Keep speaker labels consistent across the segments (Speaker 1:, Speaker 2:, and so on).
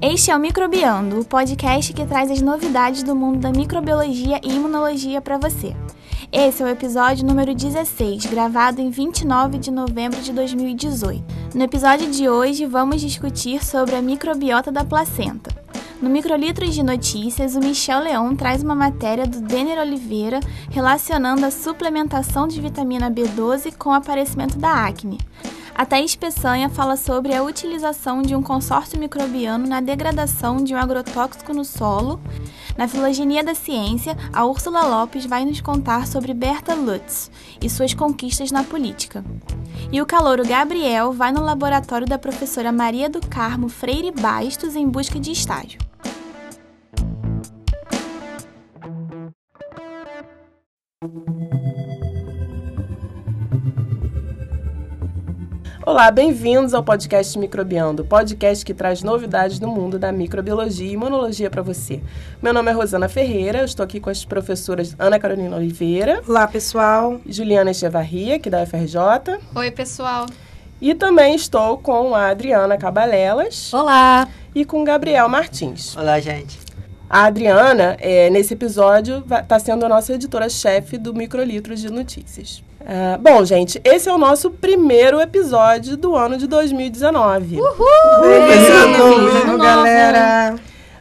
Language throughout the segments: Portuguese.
Speaker 1: Este é o Microbiando, o podcast que traz as novidades do mundo da microbiologia e imunologia para você. Esse é o episódio número 16, gravado em 29 de novembro de 2018. No episódio de hoje, vamos discutir sobre a microbiota da placenta. No Microlitros de Notícias, o Michel Leon traz uma matéria do Denner Oliveira relacionando a suplementação de vitamina B12 com o aparecimento da acne. A Thaís Peçanha fala sobre a utilização de um consórcio microbiano na degradação de um agrotóxico no solo. Na Filogenia da Ciência, a Úrsula Lopes vai nos contar sobre Berta Lutz e suas conquistas na política. E o calouro Gabriel vai no laboratório da professora Maria do Carmo Freire Bastos em busca de estágio.
Speaker 2: Olá, bem-vindos ao podcast Microbiando, podcast que traz novidades do mundo da microbiologia e imunologia para você. Meu nome é Rosana Ferreira, eu estou aqui com as professoras Ana Carolina Oliveira.
Speaker 3: Olá, pessoal.
Speaker 2: Juliana Echevarria, aqui da UFRJ.
Speaker 4: Oi, pessoal.
Speaker 2: E também estou com a Adriana Cabalelas.
Speaker 5: Olá.
Speaker 2: E com Gabriel Martins.
Speaker 6: Olá, gente.
Speaker 2: A Adriana, é, nesse episódio, está sendo a nossa editora-chefe do Microlitros de Notícias. Uh, bom, gente, esse é o nosso primeiro episódio do ano de 2019.
Speaker 3: Uhul! Bem-vindo, galera!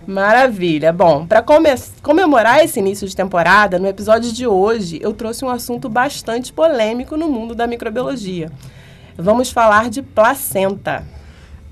Speaker 2: Maravilha. Bom, para come comemorar esse início de temporada, no episódio de hoje eu trouxe um assunto bastante polêmico no mundo da microbiologia. Vamos falar de placenta.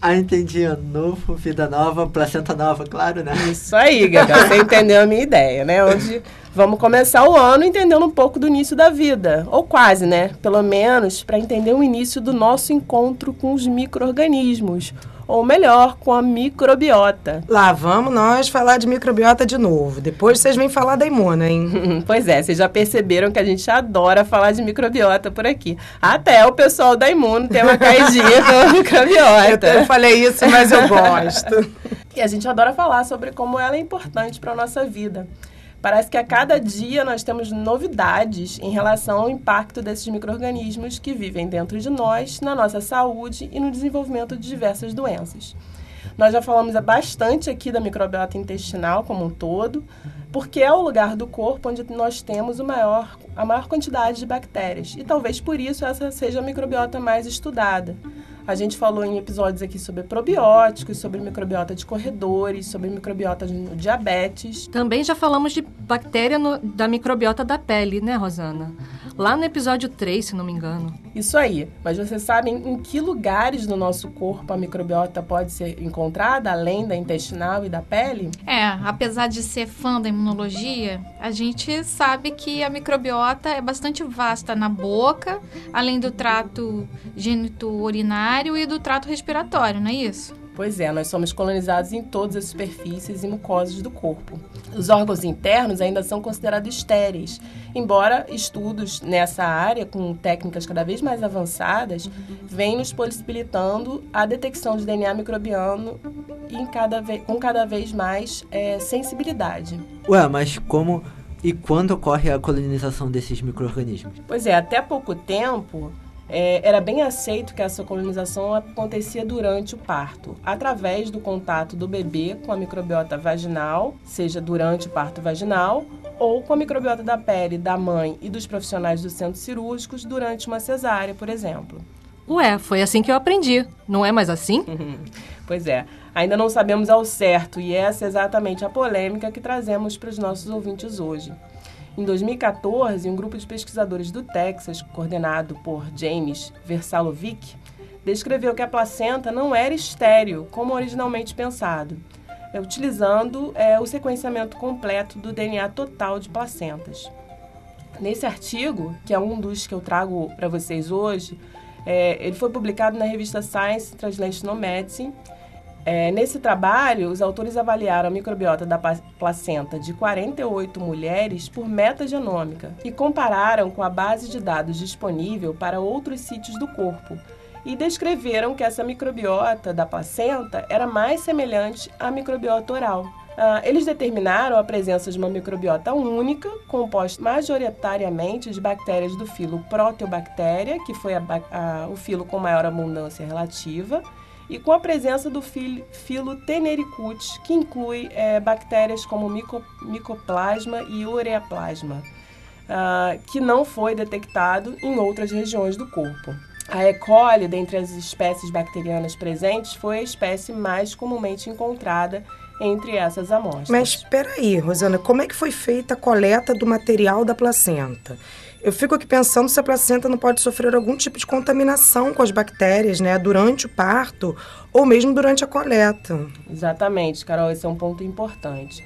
Speaker 6: Ah, entendi. Novo, vida nova, placenta nova, claro, né?
Speaker 2: Isso aí, Gabi. Você entendeu a minha ideia, né? Onde Vamos começar o ano entendendo um pouco do início da vida, ou quase, né? Pelo menos para entender o início do nosso encontro com os micro-organismos, ou melhor, com a microbiota.
Speaker 3: Lá vamos nós falar de microbiota de novo. Depois vocês vêm falar da imuna, hein?
Speaker 2: pois é, vocês já perceberam que a gente adora falar de microbiota por aqui. Até o pessoal da Imuno tem uma caidinha com microbiota.
Speaker 3: Eu, eu falei isso, mas eu gosto.
Speaker 2: e a gente adora falar sobre como ela é importante para a nossa vida. Parece que a cada dia nós temos novidades em relação ao impacto desses micro-organismos que vivem dentro de nós, na nossa saúde e no desenvolvimento de diversas doenças. Nós já falamos bastante aqui da microbiota intestinal como um todo, porque é o lugar do corpo onde nós temos maior, a maior quantidade de bactérias. E talvez por isso essa seja a microbiota mais estudada. A gente falou em episódios aqui sobre probióticos, sobre microbiota de corredores, sobre microbiota de diabetes.
Speaker 5: Também já falamos de bactéria no, da microbiota da pele, né, Rosana? Lá no episódio 3, se não me engano.
Speaker 2: Isso aí. Mas vocês sabem em que lugares do nosso corpo a microbiota pode ser encontrada, além da intestinal e da pele?
Speaker 4: É, apesar de ser fã da imunologia, a gente sabe que a microbiota é bastante vasta na boca, além do trato gênito-urinário e do trato respiratório, não é isso?
Speaker 2: Pois é, nós somos colonizados em todas as superfícies e mucosas do corpo. Os órgãos internos ainda são considerados estéreis, embora estudos nessa área, com técnicas cada vez mais avançadas, venham nos possibilitando a detecção de DNA microbiano em cada com cada vez mais é, sensibilidade.
Speaker 6: Ué, mas como e quando ocorre a colonização desses micro-organismos?
Speaker 2: Pois é, até pouco tempo é, era bem aceito que essa colonização acontecia durante o parto, através do contato do bebê com a microbiota vaginal, seja durante o parto vaginal, ou com a microbiota da pele da mãe e dos profissionais dos centros cirúrgicos durante uma cesárea, por exemplo.
Speaker 5: Ué, foi assim que eu aprendi. Não é mais assim?
Speaker 2: pois é. Ainda não sabemos ao certo e essa é exatamente a polêmica que trazemos para os nossos ouvintes hoje. Em 2014, um grupo de pesquisadores do Texas, coordenado por James Versalovic, descreveu que a placenta não era estéril, como originalmente pensado, é, utilizando é, o sequenciamento completo do DNA total de placentas. Nesse artigo, que é um dos que eu trago para vocês hoje, é, ele foi publicado na revista Science Translational Medicine é, nesse trabalho, os autores avaliaram a microbiota da placenta de 48 mulheres por metagenômica e compararam com a base de dados disponível para outros sítios do corpo e descreveram que essa microbiota da placenta era mais semelhante à microbiota oral. Uh, eles determinaram a presença de uma microbiota única, composta majoritariamente de bactérias do filo Proteobactéria, que foi a, a, o filo com maior abundância relativa, e com a presença do fil- filo Tenericut, que inclui é, bactérias como mico, micoplasma e ureaplasma, ah, que não foi detectado em outras regiões do corpo. A E. coli, dentre as espécies bacterianas presentes, foi a espécie mais comumente encontrada entre essas amostras.
Speaker 3: Mas espera aí, Rosana, como é que foi feita a coleta do material da placenta? Eu fico aqui pensando se a placenta não pode sofrer algum tipo de contaminação com as bactérias, né, durante o parto ou mesmo durante a coleta.
Speaker 2: Exatamente, Carol, esse é um ponto importante.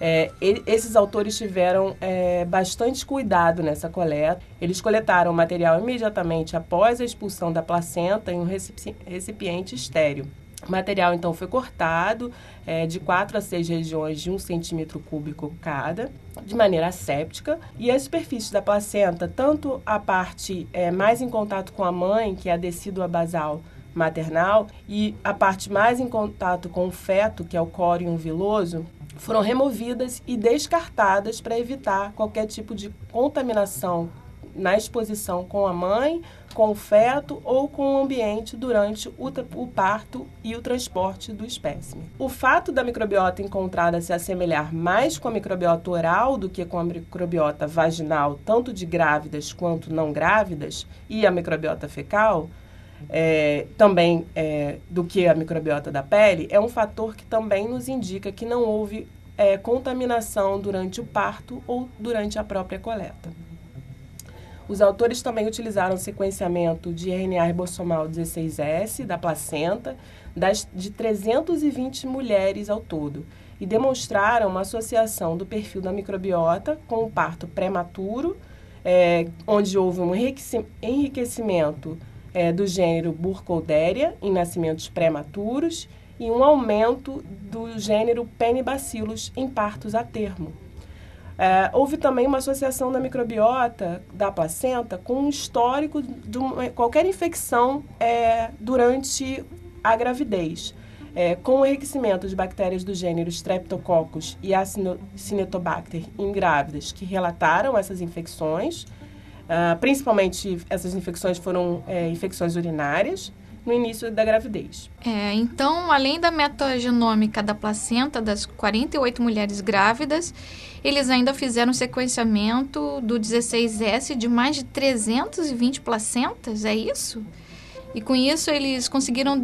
Speaker 2: É, esses autores tiveram é, bastante cuidado nessa coleta. Eles coletaram o material imediatamente após a expulsão da placenta em um recipi- recipiente estéreo. O material, então, foi cortado é, de 4 a 6 regiões de 1 centímetro cúbico cada, de maneira asséptica. E a superfície da placenta, tanto a parte é, mais em contato com a mãe, que é a decídua basal maternal, e a parte mais em contato com o feto, que é o córium viloso, foram removidas e descartadas para evitar qualquer tipo de contaminação na exposição com a mãe, com o feto ou com o ambiente durante o, o parto e o transporte do espécime. O fato da microbiota encontrada se assemelhar mais com a microbiota oral do que com a microbiota vaginal, tanto de grávidas quanto não grávidas, e a microbiota fecal, é, também é, do que a microbiota da pele, é um fator que também nos indica que não houve é, contaminação durante o parto ou durante a própria coleta. Os autores também utilizaram sequenciamento de RNA ribossomal 16S da placenta das, de 320 mulheres ao todo e demonstraram uma associação do perfil da microbiota com o parto prematuro, é, onde houve um enriqueci- enriquecimento é, do gênero Burkholderia em nascimentos prematuros e um aumento do gênero Penibacillus em partos a termo. É, houve também uma associação da microbiota da placenta com um histórico de uma- qualquer infecção é, durante a gravidez, é, com o enriquecimento de bactérias do gênero Streptococcus e Acinetobacter em grávidas que relataram essas infecções. Ah, principalmente essas infecções foram é, infecções urinárias no início da gravidez.
Speaker 4: É, então, além da metagenômica da placenta das 48 mulheres grávidas, eles ainda fizeram sequenciamento do 16S de mais de 320 placentas, é isso? E com isso eles conseguiram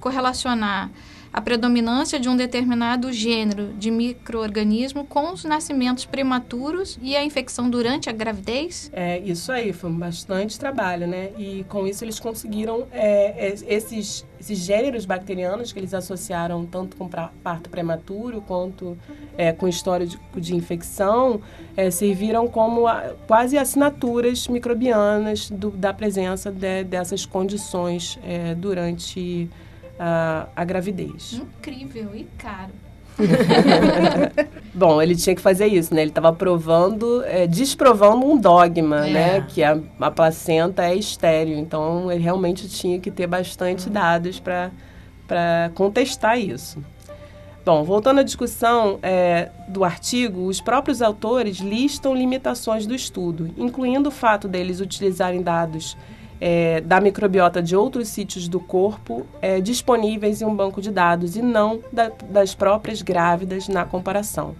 Speaker 4: correlacionar a predominância de um determinado gênero de microorganismo com os nascimentos prematuros e a infecção durante a gravidez?
Speaker 2: É, isso aí, foi bastante trabalho, né? E com isso eles conseguiram é, es- esses, esses gêneros bacterianos que eles associaram tanto com parto prematuro quanto é, com história de, de infecção, é, serviram como a- quase assinaturas microbianas do- da presença de- dessas condições é, durante a, a gravidez.
Speaker 4: Incrível e caro.
Speaker 2: Bom, ele tinha que fazer isso, né? Ele estava provando, é, desprovando um dogma,
Speaker 3: É.
Speaker 2: né? Que a, a placenta é estéreo. Então, ele realmente tinha que ter bastante dados para contestar isso. Bom, voltando à discussão é, do artigo, os próprios autores listam limitações do estudo, incluindo o fato deles utilizarem dados é, da microbiota de outros sítios do corpo é, disponíveis em um banco de dados e não da- das próprias grávidas na comparação.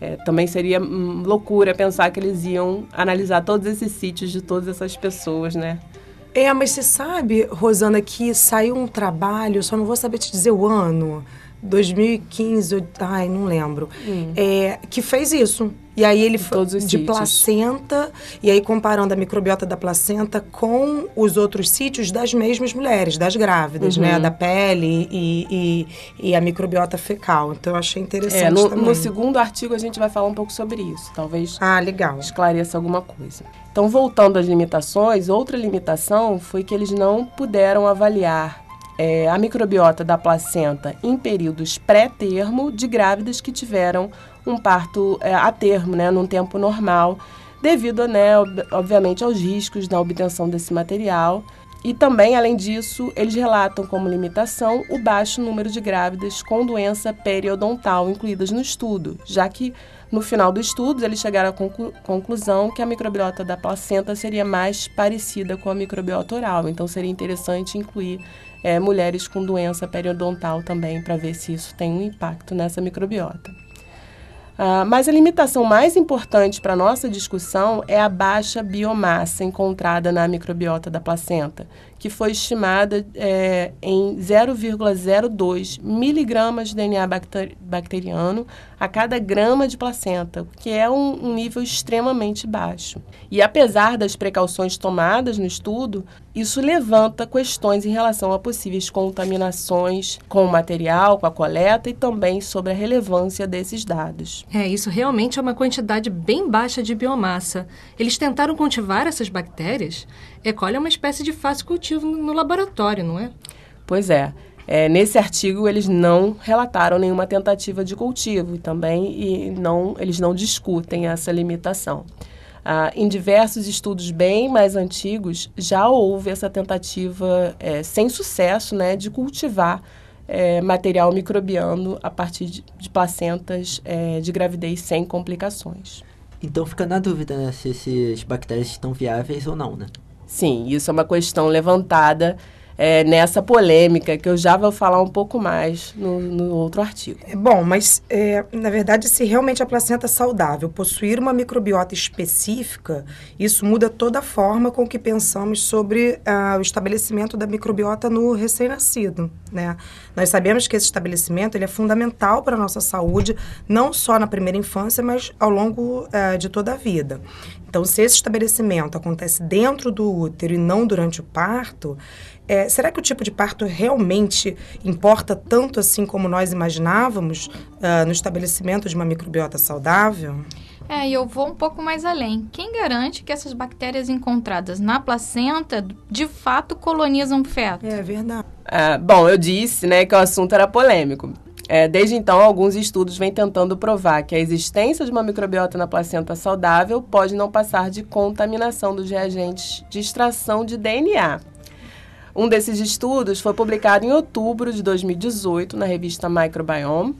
Speaker 2: É, também seria hum, loucura pensar que eles iam analisar todos esses sítios de todas essas pessoas, né?
Speaker 3: É, mas você sabe, Rosana, que saiu um trabalho, só não vou saber te dizer o ano, 2015, ou- ai, não lembro, é, que fez isso. E aí ele foi de
Speaker 2: sítios.
Speaker 3: placenta, e aí comparando a microbiota da placenta com os outros sítios das mesmas mulheres, das grávidas, né? Da pele e, e, e a microbiota fecal. Então eu achei interessante
Speaker 2: É, no,
Speaker 3: também.
Speaker 2: no segundo artigo a gente vai falar um pouco sobre isso. Talvez
Speaker 3: Ah, legal.
Speaker 2: esclareça alguma coisa. Então, voltando às limitações, outra limitação foi que eles não puderam avaliar é, a microbiota da placenta em períodos pré-termo de grávidas que tiveram um parto é, a termo, né, num tempo normal, devido, né, ob- obviamente, aos riscos na obtenção desse material e também, além disso, eles relatam como limitação o baixo número de grávidas com doença periodontal incluídas no estudo, já que no final do estudo eles chegaram à conclu conclusão que a microbiota da placenta seria mais parecida com a microbiota oral, então seria interessante incluir é, mulheres com doença periodontal também para ver se isso tem um impacto nessa microbiota. Uh, mas a limitação mais importante para a nossa discussão é a baixa biomassa encontrada na microbiota da placenta, que foi estimada é, em 0,02 miligramas de DNA bacteriano a cada grama de placenta, que é um, um nível extremamente baixo. E apesar das precauções tomadas no estudo, isso levanta questões em relação a possíveis contaminações com o material, com a coleta e também sobre a relevância desses dados.
Speaker 5: É, isso realmente é uma quantidade bem baixa de biomassa. Eles tentaram cultivar essas bactérias? E. coli é uma espécie de fácil cultivo no laboratório, não é?
Speaker 2: Pois é. É, nesse artigo eles não relataram nenhuma tentativa de cultivo também e não, eles não discutem essa limitação. Ah, em diversos estudos bem mais antigos já houve essa tentativa é, sem sucesso né, de cultivar é, material microbiano a partir de, de placentas é, de gravidez sem complicações.
Speaker 6: Então fica na dúvida né, se esses bactérias estão viáveis ou não, né?
Speaker 2: Sim, isso é uma questão levantada é, nessa polêmica, que eu já vou falar um pouco mais no, no outro artigo.
Speaker 3: É bom, mas é, na verdade, se realmente a placenta saudável possuir uma microbiota específica, isso muda toda a forma com que pensamos sobre ah, o estabelecimento da microbiota no recém-nascido. Né? Nós sabemos que esse estabelecimento ele é fundamental para a nossa saúde, não só na primeira infância, mas ao longo ah, de toda a vida. Então, se esse estabelecimento acontece dentro do útero e não durante o parto, é, será que o tipo de parto realmente importa tanto assim como nós imaginávamos uh, no estabelecimento de uma microbiota saudável?
Speaker 4: É, e eu vou um pouco mais além. Quem garante que essas bactérias encontradas na placenta de fato colonizam o feto?
Speaker 3: É verdade.
Speaker 2: É, bom, eu disse né, que o assunto era polêmico. É, desde então, alguns estudos vêm tentando provar que a existência de uma microbiota na placenta saudável pode não passar de contaminação dos reagentes de extração de DNA. Um desses estudos foi publicado em outubro de 2018 na revista Microbiome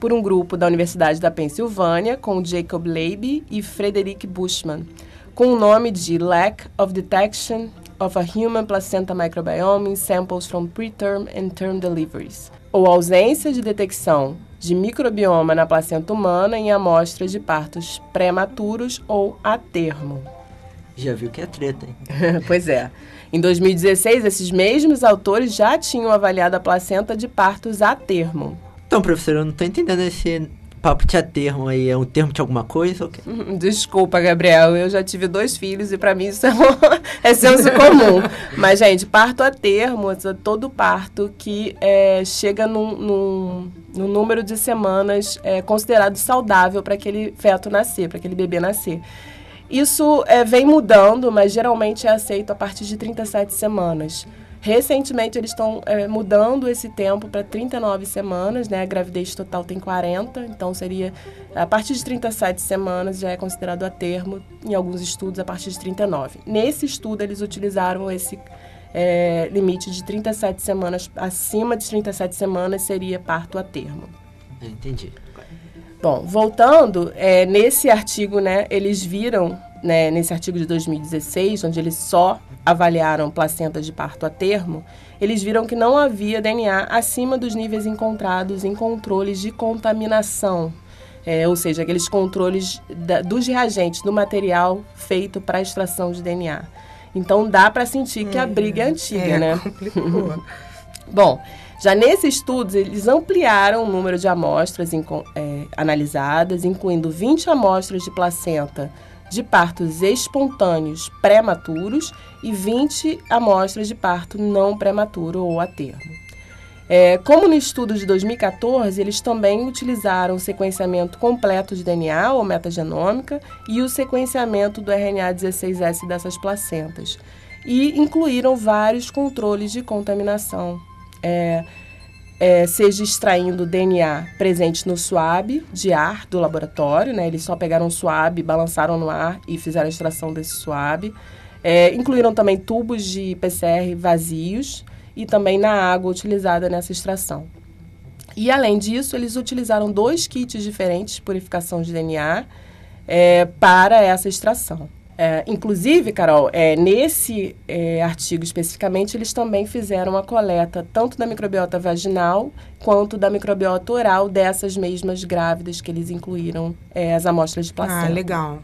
Speaker 2: por um grupo da Universidade da Pensilvânia com Jacob Leiby e Frederick Bushman, com o nome de Lack of Detection of a Human Placenta Microbiome in Samples from Preterm and Term Deliveries ou ausência de detecção de microbioma na placenta humana em amostras de partos prematuros ou a termo.
Speaker 6: Já viu que é treta, hein?
Speaker 2: pois é. Em 2016, esses mesmos autores já tinham avaliado a placenta de partos a termo.
Speaker 6: Então, professor, eu não estou entendendo esse a termo aí. É um termo de alguma coisa? Okay?
Speaker 2: Desculpa, Gabriel. Eu já tive dois filhos e para mim isso é, é senso comum. Mas, gente, parto a termo, todo parto que é, chega num, num, num, número de semanas é, considerado saudável para aquele feto nascer, para aquele bebê nascer. Isso é, vem mudando, mas geralmente é aceito a partir de 37 semanas. Recentemente, eles estão é, mudando esse tempo para 39 semanas, né? A gravidez total tem 40, então seria a partir de 37 semanas já é considerado a termo, em alguns estudos a partir de 39. Nesse estudo, eles utilizaram esse é, limite de 37 semanas, acima de 37 semanas seria parto a termo.
Speaker 6: Entendi.
Speaker 2: Bom, voltando, é, nesse artigo, né, eles viram, né, nesse artigo de 2016, onde eles só avaliaram placentas de parto a termo, eles viram que não havia DNA acima dos níveis encontrados em controles de contaminação, é, ou seja, aqueles controles da, dos reagentes do material feito para extração de DNA. Então dá para sentir que a hum, briga é antiga,
Speaker 3: é,
Speaker 2: né?
Speaker 3: Complicou.
Speaker 2: Bom, já nesse estudo, eles ampliaram o número de amostras é, analisadas, incluindo 20 amostras de placenta de partos espontâneos prematuros e 20 amostras de parto não prematuro ou a termo. É, como no estudo de 2014, eles também utilizaram o sequenciamento completo de DNA ou metagenômica e o sequenciamento do RNA 16S dessas placentas e incluíram vários controles de contaminação. É, é, seja extraindo DNA presente no suave de ar do laboratório, né? Eles só pegaram o suave, balançaram no ar e fizeram a extração desse suave. É, incluíram também tubos de PCR vazios e também na água utilizada nessa extração. E além disso, eles utilizaram dois kits diferentes de purificação de DNA é, para essa extração. É, inclusive, Carol, é, nesse é, artigo especificamente, eles também fizeram a coleta tanto da microbiota vaginal quanto da microbiota oral dessas mesmas grávidas que eles incluíram é, as amostras de placenta.
Speaker 3: Ah, legal.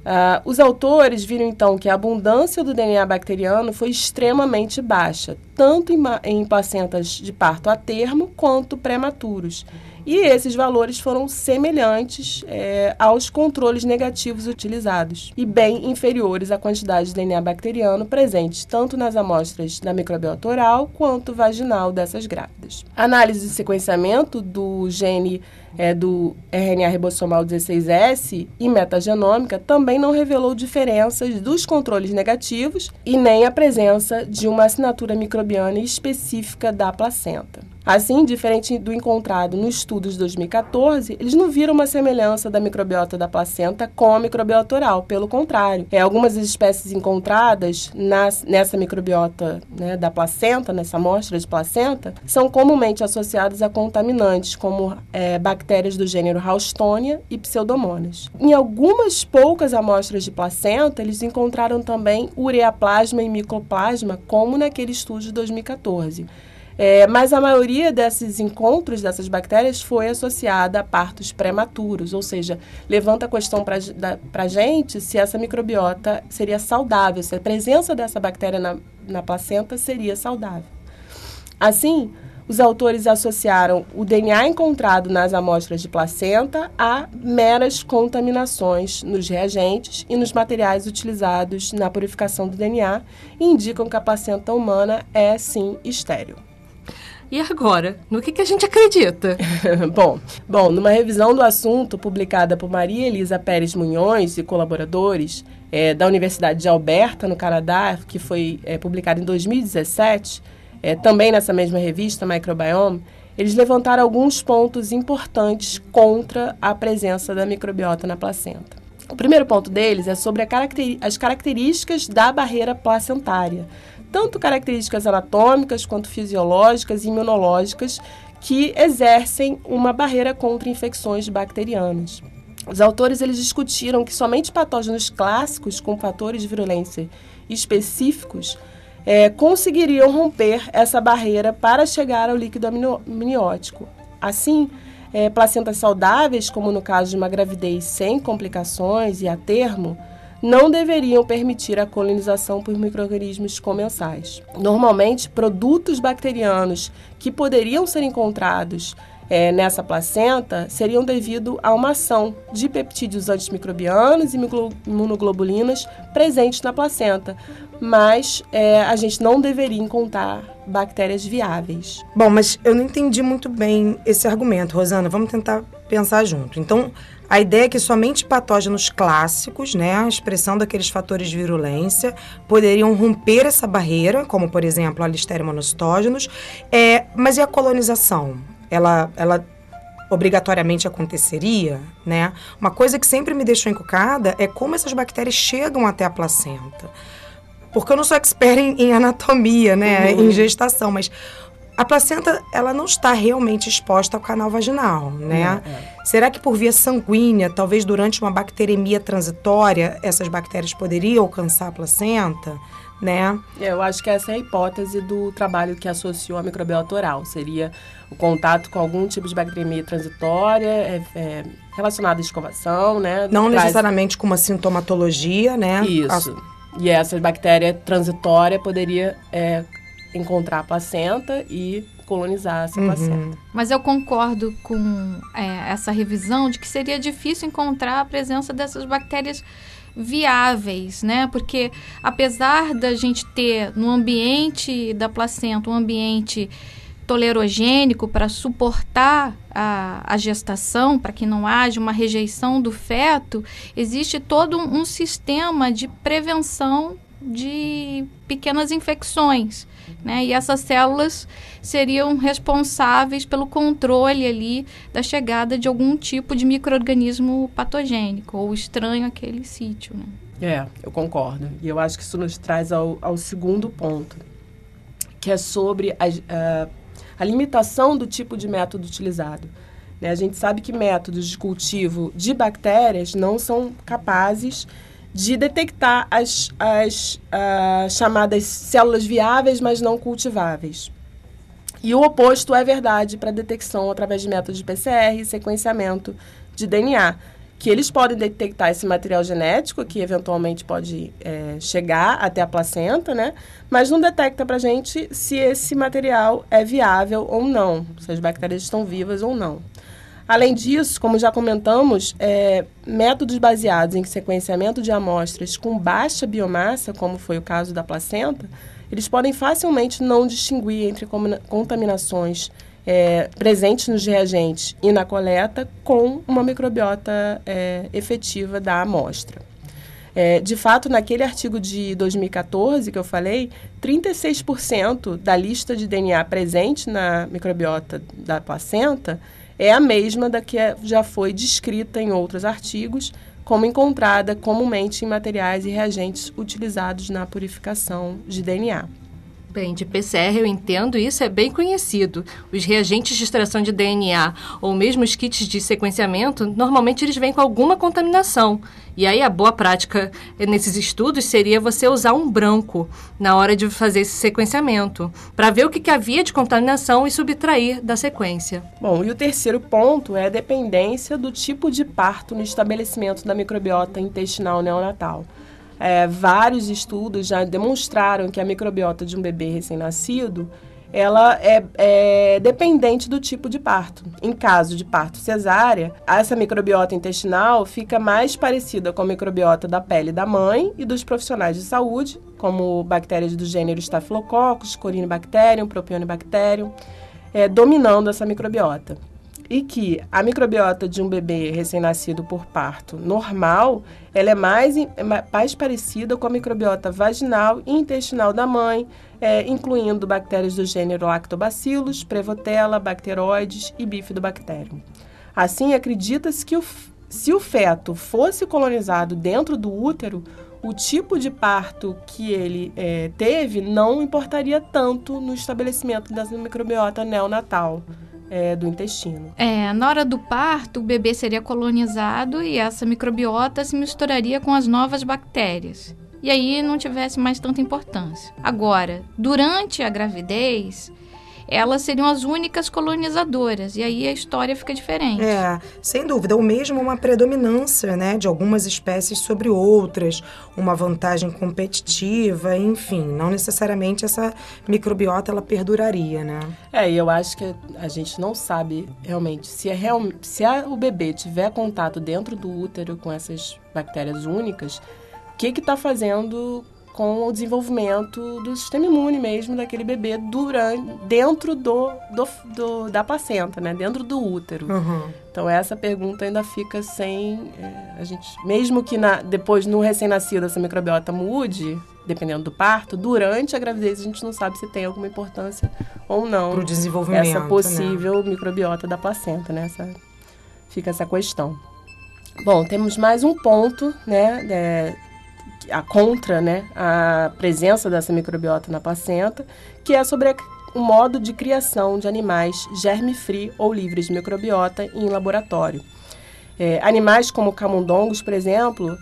Speaker 2: Uh, os autores viram então que a abundância do DNA bacteriano foi extremamente baixa, tanto em, em placentas de parto a termo quanto prematuros. E esses valores foram semelhantes é, aos controles negativos utilizados e bem inferiores à quantidade de DNA bacteriano presente tanto nas amostras da microbiota oral quanto vaginal dessas grávidas. Análise de sequenciamento do gene é, do RNA ribossomal 16S e metagenômica também não revelou diferenças dos controles negativos e nem a presença de uma assinatura microbiana específica da placenta. Assim, diferente do encontrado no estudo de 2014, eles não viram uma semelhança da microbiota da placenta com a microbiota oral. Pelo contrário, é, algumas espécies encontradas nas, nessa microbiota né, da placenta, nessa amostra de placenta, são comumente associadas a contaminantes, como é, bactérias do gênero Haustonia e Pseudomonas. Em algumas poucas amostras de placenta, eles encontraram também ureaplasma e micoplasma, como naquele estudo de 2014. É, mas a maioria desses encontros dessas bactérias foi associada a partos prematuros, ou seja, levanta a questão para a gente se essa microbiota seria saudável, se a presença dessa bactéria na, na placenta seria saudável. Assim, os autores associaram o DNA encontrado nas amostras de placenta a meras contaminações nos reagentes e nos materiais utilizados na purificação do DNA e indicam que a placenta humana é sim estéril.
Speaker 5: E agora? No que, que a gente acredita?
Speaker 2: bom, bom, numa revisão do assunto publicada por Maria Elisa Pérez Munhões e colaboradores é, da Universidade de Alberta, no Canadá, que foi é, publicada em 2017, é, também nessa mesma revista, Microbiome, eles levantaram alguns pontos importantes contra a presença da microbiota na placenta. O primeiro ponto deles é sobre caracter as características da barreira placentária tanto características anatômicas quanto fisiológicas e imunológicas que exercem uma barreira contra infecções bacterianas. Os autores eles discutiram que somente patógenos clássicos com fatores de virulência específicos é, conseguiriam romper essa barreira para chegar ao líquido amniótico. Assim, é, placentas saudáveis, como no caso de uma gravidez sem complicações e a termo, não deveriam permitir a colonização por microrganismos comensais. Normalmente, produtos bacterianos que poderiam ser encontrados é, nessa placenta seriam devido a uma ação de peptídeos antimicrobianos e imunoglobulinas presentes na placenta, mas é, a gente não deveria encontrar bactérias viáveis.
Speaker 3: Bom, mas eu não entendi muito bem esse argumento, Rosana. Vamos tentar pensar junto. Então, a ideia é que somente patógenos clássicos, né, a expressão daqueles fatores de virulência, poderiam romper essa barreira, como por exemplo a Listeria monostógenos. É, mas e a colonização? Ela, ela obrigatoriamente aconteceria, né? Uma coisa que sempre me deixou encucada é como essas bactérias chegam até a placenta. Porque eu não sou expert em, em anatomia, né, uhum. em gestação, mas a placenta ela não está realmente exposta ao canal vaginal, né? É, é. Será que por via sanguínea, talvez durante uma bacteremia transitória, essas bactérias poderiam alcançar a placenta? Né?
Speaker 2: É, eu acho que essa é a hipótese do trabalho que associou a microbiota oral. Seria o contato com algum tipo de bacteremia transitória é, é, relacionada à escovação, né?
Speaker 3: Não Traz... necessariamente com uma sintomatologia, né?
Speaker 2: Isso. A... E essa bactéria transitória poderia é, encontrar a placenta e colonizar essa uhum. placenta.
Speaker 4: Mas eu concordo com é, essa revisão de que seria difícil encontrar a presença dessas bactérias viáveis, né? Porque apesar da gente ter no ambiente da placenta um ambiente tolerogênico para suportar a, a gestação, para que não haja uma rejeição do feto, existe todo um, um sistema de prevenção de pequenas infecções. Né? E essas células seriam responsáveis pelo controle ali da chegada de algum tipo de microorganismo patogênico ou estranho àquele sítio. Né?
Speaker 2: É, eu concordo. E eu acho que isso nos traz ao, ao segundo ponto, que é sobre a, a, a limitação do tipo de método utilizado. Né? A gente sabe que métodos de cultivo de bactérias não são capazes de detectar as, as uh, chamadas células viáveis, mas não cultiváveis. E o oposto é verdade para detecção através de métodos de PCR e sequenciamento de DNA, que eles podem detectar esse material genético que eventualmente pode é, chegar até a placenta, né? Mas não detecta para gente se esse material é viável ou não, se as bactérias estão vivas ou não. Além disso, como já comentamos, é, métodos baseados em sequenciamento de amostras com baixa biomassa, como foi o caso da placenta, eles podem facilmente não distinguir entre contaminações é, presentes nos reagentes e na coleta com uma microbiota é, efetiva da amostra. É, de fato, naquele artigo de 2014 que eu falei, 36% da lista de DNA presente na microbiota da placenta é a mesma da que é, já foi descrita em outros artigos, como encontrada comumente em materiais e reagentes utilizados na purificação de DNA.
Speaker 5: Bem, de PCR eu entendo, isso é bem conhecido. Os reagentes de extração de DNA ou mesmo os kits de sequenciamento, normalmente eles vêm com alguma contaminação. E aí a boa prática nesses estudos seria você usar um branco na hora de fazer esse sequenciamento, para ver o que, que havia de contaminação e subtrair da sequência.
Speaker 2: Bom, e o terceiro ponto é a dependência do tipo de parto no estabelecimento da microbiota intestinal neonatal. É, vários estudos já demonstraram que a microbiota de um bebê recém-nascido ela é, é, dependente do tipo de parto. Em caso de parto cesárea, essa microbiota intestinal fica mais parecida com a microbiota da pele da mãe e dos profissionais de saúde, como bactérias do gênero Staphylococcus, Corynebacterium, Propionibacterium, é, dominando essa microbiota e que a microbiota de um bebê recém-nascido por parto normal, ela é mais, é mais parecida com a microbiota vaginal e intestinal da mãe, é, incluindo bactérias do gênero Lactobacillus, Prevotella, Bacteroides e Bifidobacterium. Assim, acredita-se que o, se o feto fosse colonizado dentro do útero, o tipo de parto que ele é, teve não importaria tanto no estabelecimento dessa microbiota neonatal é, do intestino.
Speaker 4: É, na hora do parto, o bebê seria colonizado e essa microbiota se misturaria com as novas bactérias. E aí não tivesse mais tanta importância. Agora, durante a gravidez, elas seriam as únicas colonizadoras. E aí a história fica diferente.
Speaker 3: É, sem dúvida. Ou mesmo uma predominância né, de algumas espécies sobre outras, uma vantagem competitiva, enfim. Não necessariamente essa microbiota ela perduraria, né?
Speaker 2: É, e eu acho que a gente não sabe realmente se, é real, se a, o bebê tiver contato dentro do útero com essas bactérias únicas, o que está fazendo com o desenvolvimento do sistema imune mesmo daquele bebê durante, dentro do, do, do da placenta, né? Dentro do útero. Uhum. Então essa pergunta ainda fica sem é, a gente, mesmo que na, depois no recém-nascido essa microbiota mude, dependendo do parto, durante a gravidez a gente não sabe se tem alguma importância ou não
Speaker 3: para o desenvolvimento
Speaker 2: essa possível né? microbiota da placenta, né? Essa, fica essa questão. Bom, temos mais um ponto, né? É, a contra né, a presença dessa microbiota na placenta, que é sobre o modo de criação de animais germe-free ou livres de microbiota em laboratório. É, animais como camundongos, por exemplo,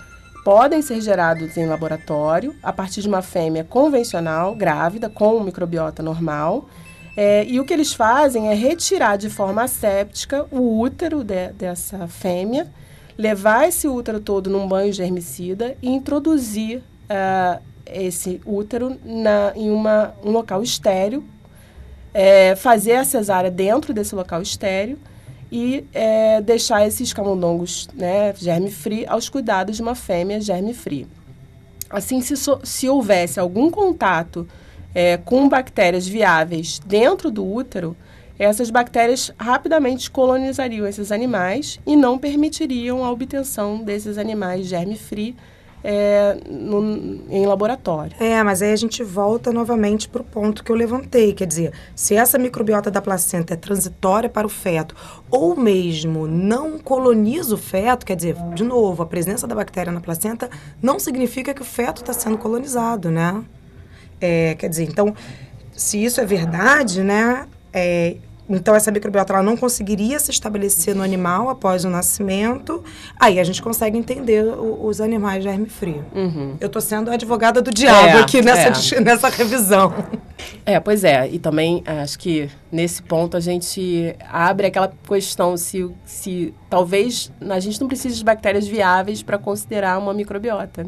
Speaker 2: podem ser gerados em laboratório a partir de uma fêmea convencional, grávida, com microbiota normal. É, e o que eles fazem é retirar de forma asséptica o útero de, dessa fêmea levar esse útero todo num banho germicida e introduzir uh, esse útero na, em uma, um local estéreo, é, fazer a cesárea dentro desse local estéreo e é, deixar esses camundongos né, germe-free aos cuidados de uma fêmea germe-free. Assim, se, so, se houvesse algum contato é, com bactérias viáveis dentro do útero, essas bactérias rapidamente colonizariam esses animais e não permitiriam a obtenção desses animais germe-free é, no- em laboratório.
Speaker 3: É, mas aí a gente volta novamente para o ponto que eu levantei. Quer dizer, se essa microbiota da placenta é transitória para o feto, ou mesmo não coloniza o feto, quer dizer, de novo, a presença da bactéria na placenta não significa que o feto está sendo colonizado, né? É, quer dizer, então, se isso é verdade, né? é, então, essa microbiota ela não conseguiria se estabelecer no animal após o nascimento. Aí a gente consegue entender o- os animais germe-free.
Speaker 2: Uhum.
Speaker 3: Eu tô sendo a advogada do diabo
Speaker 2: É,
Speaker 3: aqui nessa,
Speaker 2: é.
Speaker 3: nessa revisão.
Speaker 2: É, pois é. E também acho que nesse ponto a gente abre aquela questão se, se talvez a gente não precise de bactérias viáveis para considerar uma microbiota.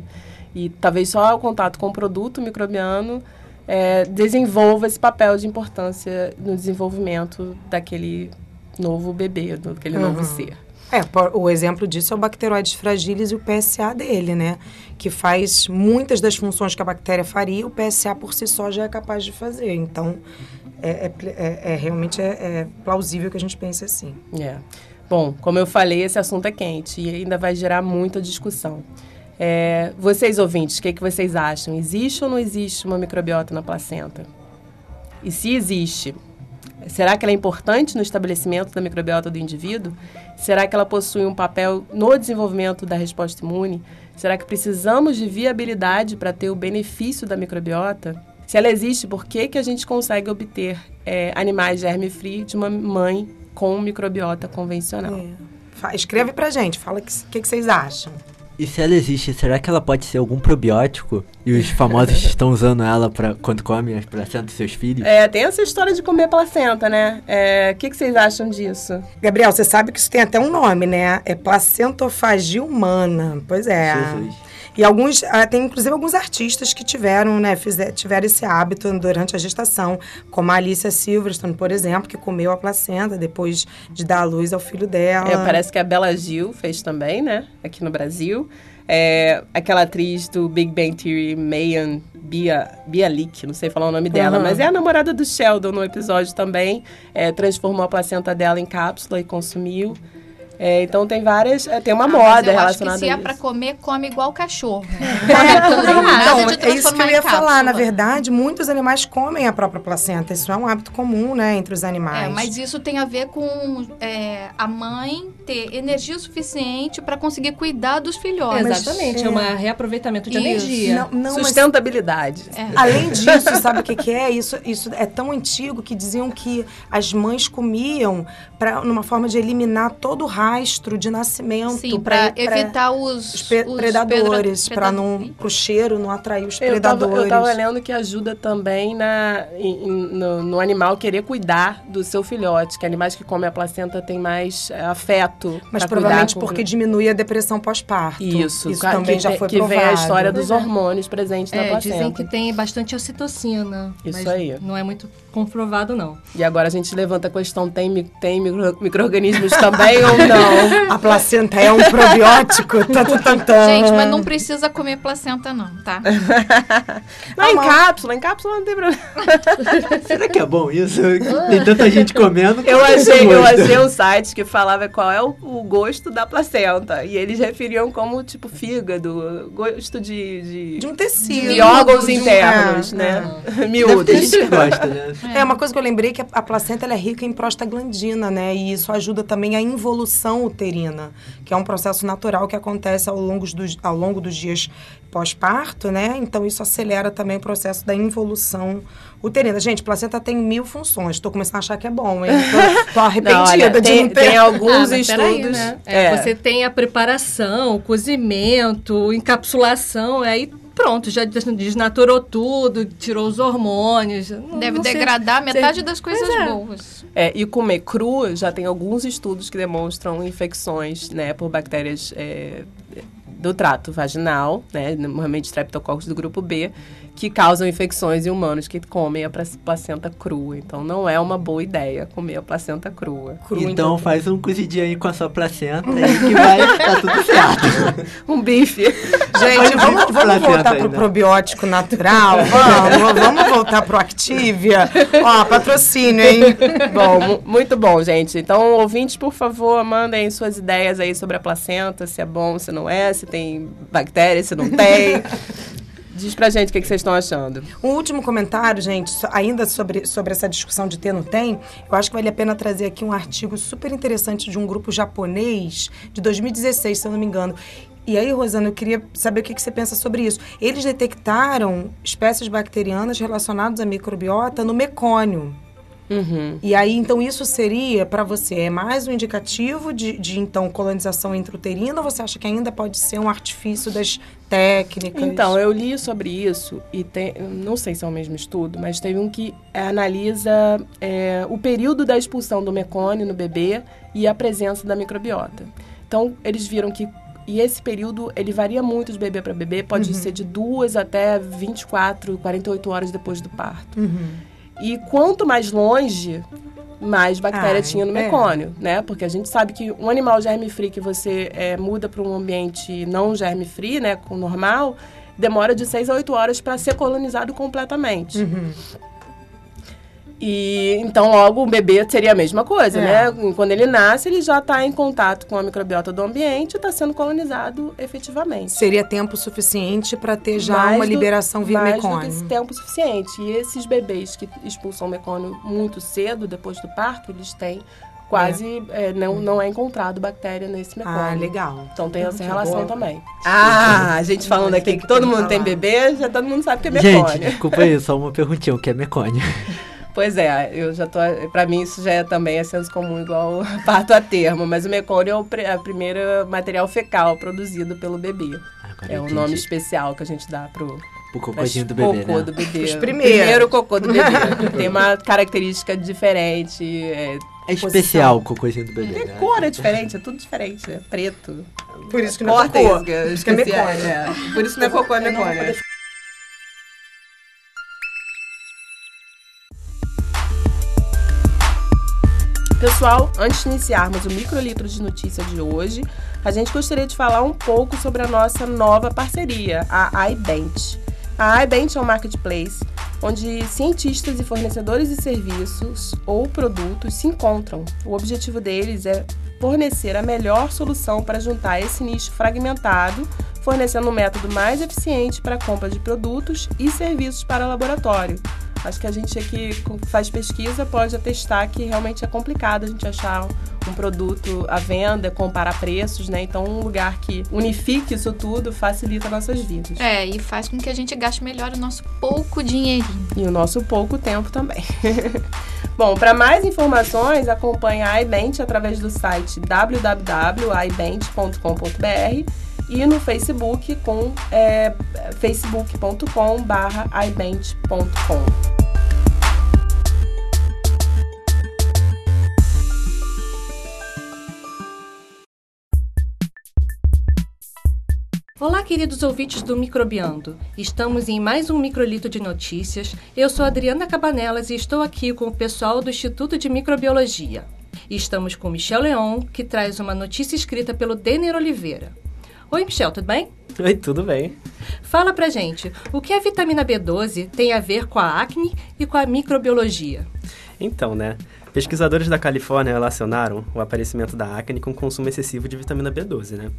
Speaker 2: E talvez só o contato com o produto microbiano é, desenvolva esse papel de importância no desenvolvimento daquele novo bebê, daquele novo
Speaker 3: Uhum.
Speaker 2: ser.
Speaker 3: É, o exemplo disso é o Bacteroides fragilis e o PSA dele, né? Que faz muitas das funções que a bactéria faria, o PSA por si só já é capaz de fazer. Então, é, é é- é- realmente é, é plausível que a gente pense assim.
Speaker 2: É. Bom, como eu falei, esse assunto é quente e ainda vai gerar muita discussão. É, vocês ouvintes, o que, que vocês acham? Existe ou não existe uma microbiota na placenta? E se existe, será que ela é importante no estabelecimento da microbiota do indivíduo? Será que ela possui um papel no desenvolvimento da resposta imune? Será que precisamos de viabilidade para ter o benefício da microbiota? Se ela existe, por que, que a gente consegue obter é, animais germe-free de uma mãe com microbiota convencional?
Speaker 3: É. Escreve pra gente, fala o que, que, que vocês acham.
Speaker 6: E se ela existe, será que ela pode ser algum probiótico? E os famosos estão usando ela pra, quando comem as placentas dos seus filhos?
Speaker 2: É, tem essa história de comer placenta, né? É, O que, que vocês acham disso?
Speaker 3: Gabriel, você sabe que isso tem até um nome, né? É placentofagia humana. Pois é.
Speaker 6: Jesus.
Speaker 3: E alguns, ah, tem inclusive alguns artistas que tiveram, né, fizer, tiveram esse hábito durante a gestação, como a Alicia Silverstone, por exemplo, que comeu a placenta depois de dar à luz ao filho dela.
Speaker 2: É, parece que a Bela Gil fez também, né? Aqui no Brasil. É, aquela atriz do Big Bang Theory, Mayan Bia, Bialik, não sei falar o nome dela,
Speaker 3: Aham.
Speaker 2: mas é a namorada do Sheldon no episódio também. É, transformou a placenta dela em cápsula e consumiu. É, então tem várias. é, tem uma
Speaker 4: Ah, mas
Speaker 2: moda
Speaker 4: eu acho
Speaker 2: relacionada
Speaker 4: que se
Speaker 2: a
Speaker 4: é
Speaker 2: isso.
Speaker 4: pra comer, come igual cachorro. Come tudo, nada
Speaker 3: Então,
Speaker 4: de
Speaker 3: é isso que eu ia falar. Na verdade, muitos animais comem a própria placenta. Isso é um hábito comum, né, entre os animais.
Speaker 4: É, mas isso tem a ver com é, a mãe ter energia suficiente para conseguir cuidar dos filhotes.
Speaker 3: mas-
Speaker 5: Exatamente, é
Speaker 3: é.
Speaker 5: um reaproveitamento de
Speaker 4: Isso.
Speaker 5: energia.
Speaker 3: Não, não, mas
Speaker 2: Sustentabilidade.
Speaker 4: É.
Speaker 3: Além disso, sabe o que, que é? Isso, isso é tão antigo que diziam que as mães comiam pra, numa forma de eliminar todo o rastro de nascimento.
Speaker 4: Para evitar os,
Speaker 3: os pe-
Speaker 4: os
Speaker 3: predadores, para não pro cheiro não atrair os
Speaker 2: Eu tava,
Speaker 3: predadores.
Speaker 2: eu tava lendo que ajuda também na, em- no, no animal querer cuidar do seu filhote, que animais que comem a placenta têm mais é, afeto.
Speaker 3: Mas provavelmente
Speaker 2: cuidar com o
Speaker 3: porque diminui a depressão pós-parto.
Speaker 2: Isso,
Speaker 3: Isso
Speaker 2: ca-
Speaker 3: também
Speaker 2: que,
Speaker 3: já foi
Speaker 2: que
Speaker 3: provado.
Speaker 2: vem a história dos
Speaker 5: é.
Speaker 2: hormônios presentes na
Speaker 5: É,
Speaker 2: placenta.
Speaker 5: dizem que tem bastante ocitocina.
Speaker 2: Isso
Speaker 5: mas
Speaker 2: aí.
Speaker 5: Não é muito comprovado, não.
Speaker 2: E agora a gente levanta a questão: tem, tem micro- micro-organismos também ou não?
Speaker 3: A placenta é um probiótico? Tá, tá, tá, tá.
Speaker 4: Gente, mas não precisa comer placenta não, tá?
Speaker 2: Não, em cápsula, em cápsula não tem problema.
Speaker 6: Será que é bom isso? Tem tanta gente comendo.
Speaker 2: Eu
Speaker 6: é
Speaker 2: achei, eu
Speaker 6: gosto?
Speaker 2: achei um site que falava qual é o, o gosto da placenta. E eles referiam como, tipo, fígado, gosto de. de...
Speaker 3: De um tecido.
Speaker 2: de órgãos
Speaker 3: de um-
Speaker 2: internos,
Speaker 3: é,
Speaker 2: né?
Speaker 6: Deve ter
Speaker 2: Miúdos.
Speaker 6: gente que gosta, né?
Speaker 3: É. uma coisa que eu lembrei que a, placenta é rica em prostaglandina, né? E isso ajuda também a involução uterina, que é um processo natural que acontece ao longo dos, ao longo dos dias pós-parto, né? Então isso acelera também o processo da involução uterina. Gente, placenta tem mil funções. Estou começando a achar que é bom, hein? Tô, tô arrependida
Speaker 2: Não, olha,
Speaker 3: de
Speaker 2: tem,
Speaker 3: não ter.
Speaker 2: tem alguns
Speaker 5: Ah,
Speaker 2: estudos.
Speaker 5: né? É, Você tem a preparação, o cozimento, encapsulação, aí pronto, já des- desnaturou tudo, tirou os hormônios. Não-
Speaker 4: Deve
Speaker 5: não sei-
Speaker 4: degradar metade
Speaker 5: sei-
Speaker 4: das coisas
Speaker 5: é.
Speaker 4: boas.
Speaker 2: É, e comer cru já tem alguns estudos que demonstram infecções, né, por bactérias é, do trato vaginal, né, normalmente streptococcus do grupo B, que causam infecções em humanos que comem a placenta crua. Então não é uma boa ideia comer a placenta crua.
Speaker 6: Cru, então, então faz um cozidinho aí com a sua placenta aí que vai estar tudo certo.
Speaker 2: um bife.
Speaker 3: Gente, vamos, vamos voltar pro probiótico natural? Vamos, vamos voltar pro Activia? Ó, patrocínio, hein?
Speaker 2: Bom, muito bom, gente. Então, ouvintes, por favor, mandem suas ideias aí sobre a placenta, se é bom, se não é, se tem bactéria, se não tem. Diz pra gente o que, que vocês estão achando.
Speaker 3: Um último comentário, gente, ainda sobre, sobre essa discussão de ter não tem. Eu acho que vale a pena trazer aqui um artigo super interessante de um grupo japonês de 2016, se eu não me engano. E aí, Rosana, eu queria saber o que, que você pensa sobre isso. Eles detectaram espécies bacterianas relacionadas à microbiota no mecônio. Uhum. E aí, então, isso seria para você, é mais um indicativo de, de, então, colonização intrauterina ou você acha que ainda pode ser um artifício das técnicas?
Speaker 2: Então, eu li sobre isso e tem, não sei se é o mesmo estudo, mas teve um que analisa é, o período da expulsão do mecônio no bebê e a presença da microbiota. Então, eles viram que e esse período, ele varia muito de bebê para bebê, pode uhum. ser de duas até 24, 48 horas depois do parto. Uhum. E quanto mais longe, mais bactéria tinha no é. mecônio, é. né? Porque a gente sabe que um animal germe-free que você é, muda para um ambiente não germe-free, né, com normal, demora de 6 a 8 horas para ser colonizado completamente. Uhum. E então logo o bebê seria a mesma coisa, é. né? Quando ele nasce, ele já está em contato com a microbiota do ambiente e está sendo colonizado efetivamente.
Speaker 3: Seria tempo suficiente para ter já mais uma do, liberação via
Speaker 2: mais
Speaker 3: mecônio.
Speaker 2: Mais do que tempo suficiente. E esses bebês que expulsam o mecônio muito cedo, depois do parto, eles têm quase é. É, não, não é encontrado bactéria nesse ah, mecônio.
Speaker 3: Ah, legal.
Speaker 2: Então tem essa relação boa. também. Ah, a gente falando aqui que, que todo mundo falar. tem bebê, já todo mundo sabe que é mecônio.
Speaker 6: Gente, desculpa aí, só uma perguntinha, o que é mecônio?
Speaker 2: Pois é, eu já tô. Para mim isso já é também é senso comum igual parto a termo, mas o mecônio é o pr primeiro material fecal produzido pelo bebê. Agora é o um nome especial que a gente dá pro
Speaker 6: o cocôzinho do bebê,
Speaker 2: cocô
Speaker 6: né?
Speaker 2: do bebê. Os Primeiro cocô do bebê. Tem uma característica diferente.
Speaker 6: É, é especial o cocôzinho do bebê.
Speaker 2: Tem né? cor, é diferente, é tudo diferente. É preto.
Speaker 3: Por isso que não é cocô.
Speaker 2: Por isso que é mecônio. É. Por isso não é cocô, é mecônio. Pessoal, antes de iniciarmos o microlitro de notícia de hoje, a gente gostaria de falar um pouco sobre a nossa nova parceria, a iBench. A iBench é um marketplace onde cientistas e fornecedores de serviços ou produtos se encontram. O objetivo deles é fornecer a melhor solução para juntar esse nicho fragmentado, fornecendo um método mais eficiente para a compra de produtos e serviços para laboratório. Acho que a gente aqui faz pesquisa pode atestar que realmente é complicado a gente achar um produto à venda, comparar preços, né? Então, um lugar que unifique isso tudo facilita nossas vidas.
Speaker 4: É, e faz com que a gente gaste melhor o nosso pouco dinheirinho.
Speaker 2: E o nosso pouco tempo também. Bom, para mais informações, acompanhe a iBent através do site www.ibent.com.br e no Facebook com é, facebook.com
Speaker 5: Olá, queridos ouvintes do Microbiando. Estamos em mais um microlito de notícias. Eu sou Adriana Cabanelas e estou aqui com o pessoal do Instituto de Microbiologia. estamos com Michel Leon, que traz uma notícia escrita pelo Denner Oliveira. Oi, Michel, tudo bem?
Speaker 7: Oi, tudo bem.
Speaker 5: Fala pra gente, o que a vitamina B12 tem a ver com a acne e com a microbiologia?
Speaker 7: Então, né? Pesquisadores da Califórnia relacionaram o aparecimento da acne com o consumo excessivo de vitamina B12, né?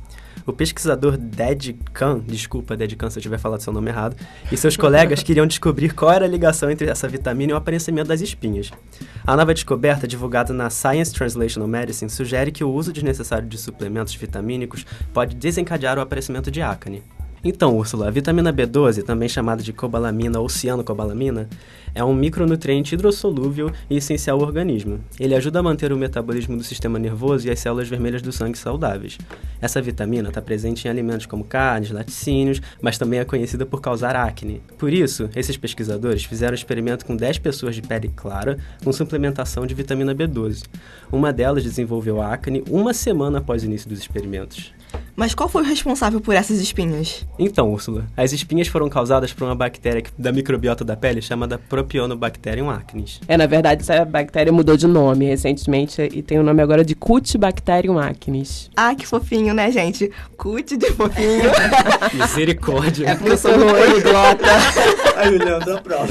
Speaker 7: O pesquisador Ded Khan, desculpa, Ded Khan se eu tiver falado seu nome errado, e seus colegas queriam descobrir qual era a ligação entre essa vitamina e o aparecimento das espinhas. A nova descoberta, divulgada na Science Translational Medicine, sugere que o uso desnecessário de suplementos vitamínicos pode desencadear o aparecimento de acne. Então, Úrsula, a vitamina B12, também chamada de cobalamina ou cianocobalamina, é um micronutriente hidrossolúvel e essencial ao organismo. Ele ajuda a manter o metabolismo do sistema nervoso e as células vermelhas do sangue saudáveis. Essa vitamina está presente em alimentos como carnes, laticínios, mas também é conhecida por causar acne. Por isso, esses pesquisadores fizeram um experimento com 10 pessoas de pele clara com suplementação de vitamina B12. Uma delas desenvolveu acne uma semana após o início dos experimentos.
Speaker 8: Mas qual foi o responsável por essas espinhas?
Speaker 7: Então, Úrsula, as espinhas foram causadas por uma bactéria da microbiota da pele chamada Propionobacterium acnes.
Speaker 2: É, na verdade, essa bactéria mudou de nome recentemente e tem o nome agora de Cutibacterium acnes.
Speaker 8: Ah, que fofinho, né, gente? Cut de fofinho.
Speaker 7: Misericórdia.
Speaker 8: É porque eu sou muito poliglota.
Speaker 7: Aí olhando a prova.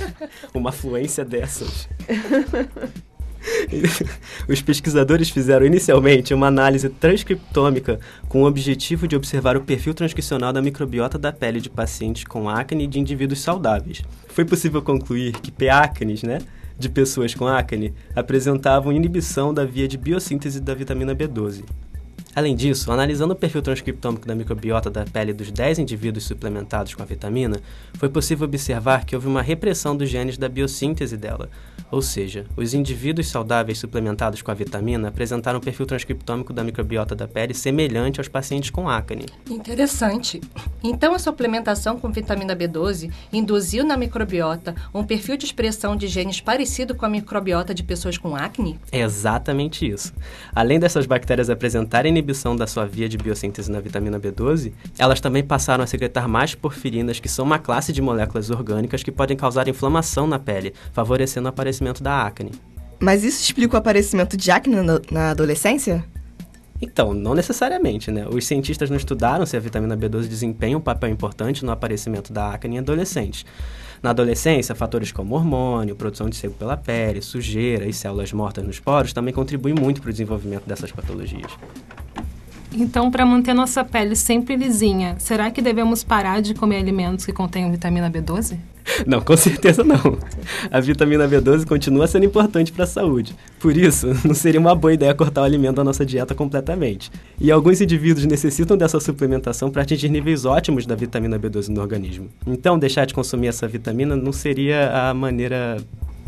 Speaker 7: Uma fluência dessas. Os pesquisadores fizeram inicialmente uma análise transcriptômica com o objetivo de observar o perfil transcricional da microbiota da pele de pacientes com acne de indivíduos saudáveis. Foi possível concluir que P. né, de pessoas com acne, apresentavam inibição da via de biossíntese da vitamina B12. Além disso, analisando o perfil transcriptômico da microbiota da pele dos 10 indivíduos suplementados com a vitamina, foi possível observar que houve uma repressão dos genes da biossíntese dela, ou seja, os indivíduos saudáveis suplementados com a vitamina apresentaram um perfil transcriptômico da microbiota da pele semelhante aos pacientes com acne.
Speaker 5: Interessante. Então, a suplementação com vitamina B12 induziu na microbiota um perfil de expressão de genes parecido com a microbiota de pessoas com acne?
Speaker 7: É exatamente isso. Além dessas bactérias apresentarem inibição da sua via de biossíntese na vitamina B12, elas também passaram a secretar mais porfirinas, que são uma classe de moléculas orgânicas que podem causar inflamação na pele, favorecendo o aparecimento da acne.
Speaker 8: Mas isso explica o aparecimento de acne na, na adolescência?
Speaker 7: Então, não necessariamente, né? Os cientistas não estudaram se a vitamina B12 desempenha um papel importante no aparecimento da acne em adolescentes. Na adolescência, fatores como hormônio, produção de sebo pela pele, sujeira e células mortas nos poros também contribuem muito para o desenvolvimento dessas patologias.
Speaker 9: Então, para manter nossa pele sempre lisinha, será que devemos parar de comer alimentos que contenham vitamina B12?
Speaker 7: Não, com certeza não. A vitamina B12 continua sendo importante para a saúde. Por isso, não seria uma boa ideia cortar o alimento da nossa dieta completamente. E alguns indivíduos necessitam dessa suplementação para atingir níveis ótimos da vitamina B12 no organismo. Então, deixar de consumir essa vitamina não seria a maneira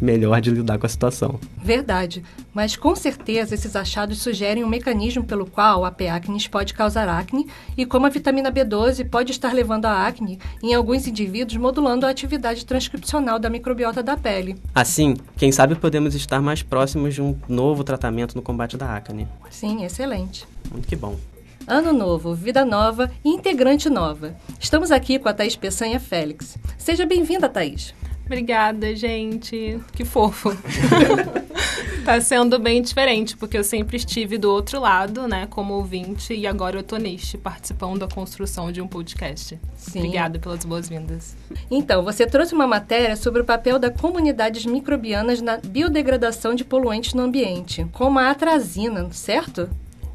Speaker 7: melhor de lidar com a situação.
Speaker 5: Verdade, mas com certeza esses achados sugerem um mecanismo pelo qual a P. acnes pode causar acne e como a vitamina B12 pode estar levando a acne em alguns indivíduos, modulando a atividade transcripcional da microbiota da pele.
Speaker 7: Assim, quem sabe podemos estar mais próximos de um novo tratamento no combate da acne.
Speaker 5: Sim, excelente.
Speaker 7: Muito que bom.
Speaker 5: Ano novo, vida nova e integrante nova. Estamos aqui com a Thaís Peçanha Félix. Seja bem-vinda, Thaís.
Speaker 9: Obrigada, gente. Que fofo. tá sendo bem diferente, porque eu sempre estive do outro lado, né, como ouvinte, e agora eu tô neste, participando da construção de um podcast.
Speaker 5: Sim.
Speaker 9: Obrigada pelas boas-vindas.
Speaker 5: Então, você trouxe uma matéria sobre o papel das comunidades microbianas na biodegradação de poluentes no ambiente, como a atrazina, certo?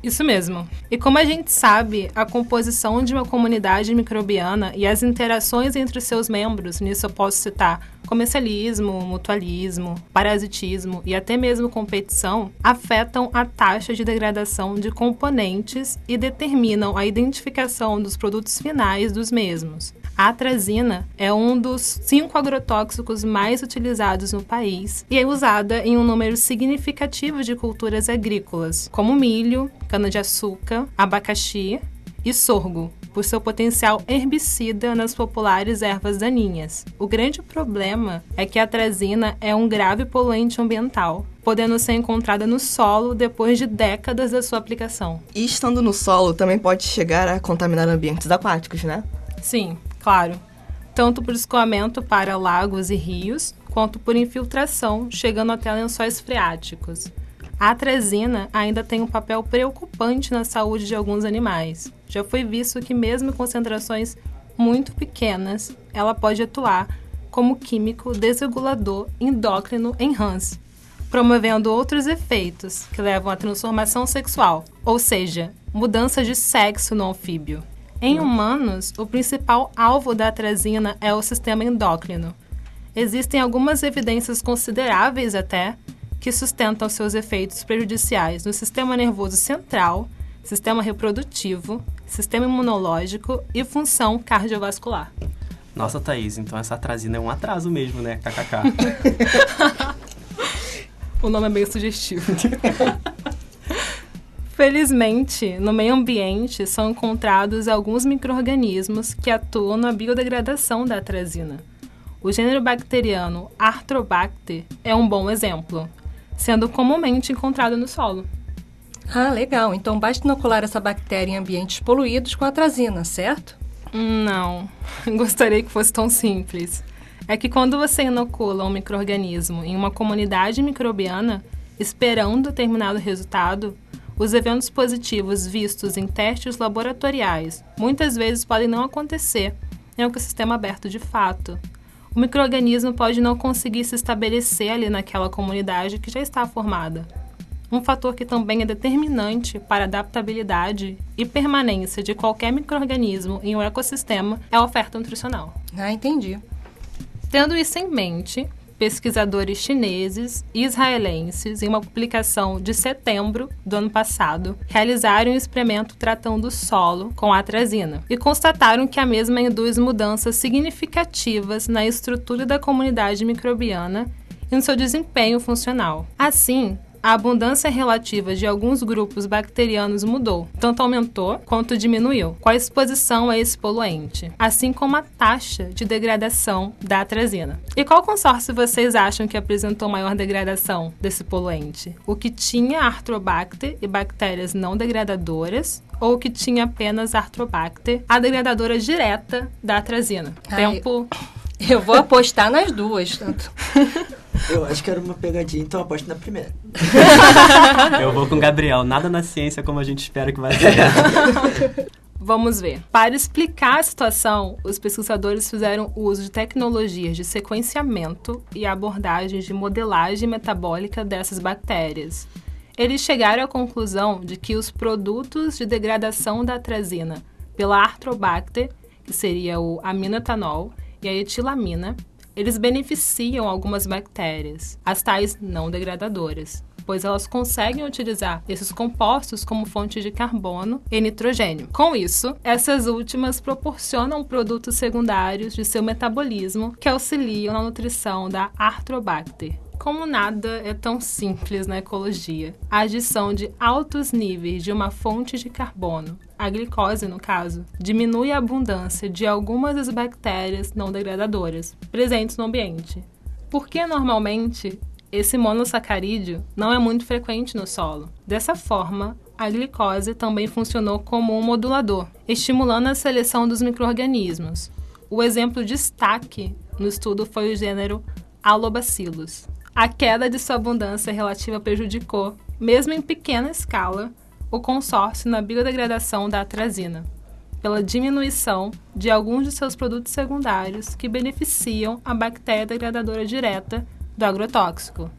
Speaker 9: Isso mesmo. E como a gente sabe, a composição de uma comunidade microbiana e as interações entre seus membros, nisso eu posso citar comercialismo, mutualismo, parasitismo e até mesmo competição, afetam a taxa de degradação de componentes e determinam a identificação dos produtos finais dos mesmos. A atrazina é um dos cinco agrotóxicos mais utilizados no país e é usada em um número significativo de culturas agrícolas, como milho, cana-de-açúcar, abacaxi e sorgo, por seu potencial herbicida nas populares ervas daninhas. O grande problema é que a atrazina é um grave poluente ambiental, podendo ser encontrada no solo depois de décadas da sua aplicação.
Speaker 8: E estando no solo, também pode chegar a contaminar ambientes aquáticos, né?
Speaker 9: Sim, Tanto por escoamento para lagos e rios, quanto por infiltração, chegando até lençóis freáticos. A atrazina ainda tem um papel preocupante na saúde de alguns animais. Já foi visto que, mesmo em concentrações muito pequenas, ela pode atuar como químico desregulador endócrino em rãs, promovendo outros efeitos que levam à transformação sexual, ou seja, mudança de sexo no anfíbio. Em humanos, o principal alvo da atrazina é o sistema endócrino. Existem algumas evidências consideráveis até que sustentam seus efeitos prejudiciais no sistema nervoso central, sistema reprodutivo, sistema imunológico e função cardiovascular.
Speaker 7: Nossa, Thaís, então essa atrazina é um atraso mesmo, né? KKK.
Speaker 9: o nome é meio sugestivo. Felizmente, no meio ambiente são encontrados alguns micro-organismos que atuam na biodegradação da atrazina. O gênero bacteriano Arthrobacter é um bom exemplo, sendo comumente encontrado no solo.
Speaker 5: Ah, legal. Então basta inocular essa bactéria em ambientes poluídos com atrazina, certo?
Speaker 9: Não, gostaria que fosse tão simples. É que quando você inocula um microorganismo em uma comunidade microbiana, esperando determinado resultado, os eventos positivos vistos em testes laboratoriais muitas vezes podem não acontecer em um ecossistema aberto de fato. O microorganismo pode não conseguir se estabelecer ali naquela comunidade que já está formada. Um fator que também é determinante para a adaptabilidade e permanência de qualquer microorganismo em um ecossistema é a oferta nutricional.
Speaker 5: Ah, entendi.
Speaker 9: Tendo isso em mente, pesquisadores chineses e israelenses, em uma publicação de setembro do ano passado, realizaram um experimento tratando o solo com atrazina e constataram que a mesma induz mudanças significativas na estrutura da comunidade microbiana e no seu desempenho funcional. Assim, a abundância relativa de alguns grupos bacterianos mudou, tanto aumentou quanto diminuiu, com a exposição a esse poluente, assim como a taxa de degradação da atrazina. E qual consórcio vocês acham que apresentou maior degradação desse poluente? O que tinha Arthrobacter e bactérias não degradadoras ou o que tinha apenas Arthrobacter, a degradadora direta da atrazina?
Speaker 5: Ai,
Speaker 9: Tempo
Speaker 5: Eu vou apostar nas duas. Tanto.
Speaker 6: Eu acho que era uma pegadinha, então eu aposto na primeira.
Speaker 7: Eu vou com o Gabriel. Nada na ciência como a gente espera que vai ser.
Speaker 9: Vamos ver. Para explicar a situação, os pesquisadores fizeram uso de tecnologias de sequenciamento e abordagens de modelagem metabólica dessas bactérias. Eles chegaram à conclusão de que os produtos de degradação da atrazina pela Arthrobacter, que seria o aminoetanol, e a etilamina, eles beneficiam algumas bactérias, as tais não degradadoras, pois elas conseguem utilizar esses compostos como fonte de carbono e nitrogênio. Com isso, essas últimas proporcionam produtos secundários de seu metabolismo que auxiliam na nutrição da Arthrobacter. Como nada é tão simples na ecologia, a adição de altos níveis de uma fonte de carbono, a glicose no caso, diminui a abundância de algumas das bactérias não degradadoras presentes no ambiente. Porque normalmente esse monossacarídeo não é muito frequente no solo. Dessa forma, a glicose também funcionou como um modulador, estimulando a seleção dos microorganismos. O exemplo de destaque no estudo foi o gênero Alobacillus. A queda de sua abundância relativa prejudicou, mesmo em pequena escala, o consórcio na biodegradação da atrazina, pela diminuição de alguns de seus produtos secundários que beneficiam a bactéria degradadora direta do agrotóxico.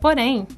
Speaker 9: Porém,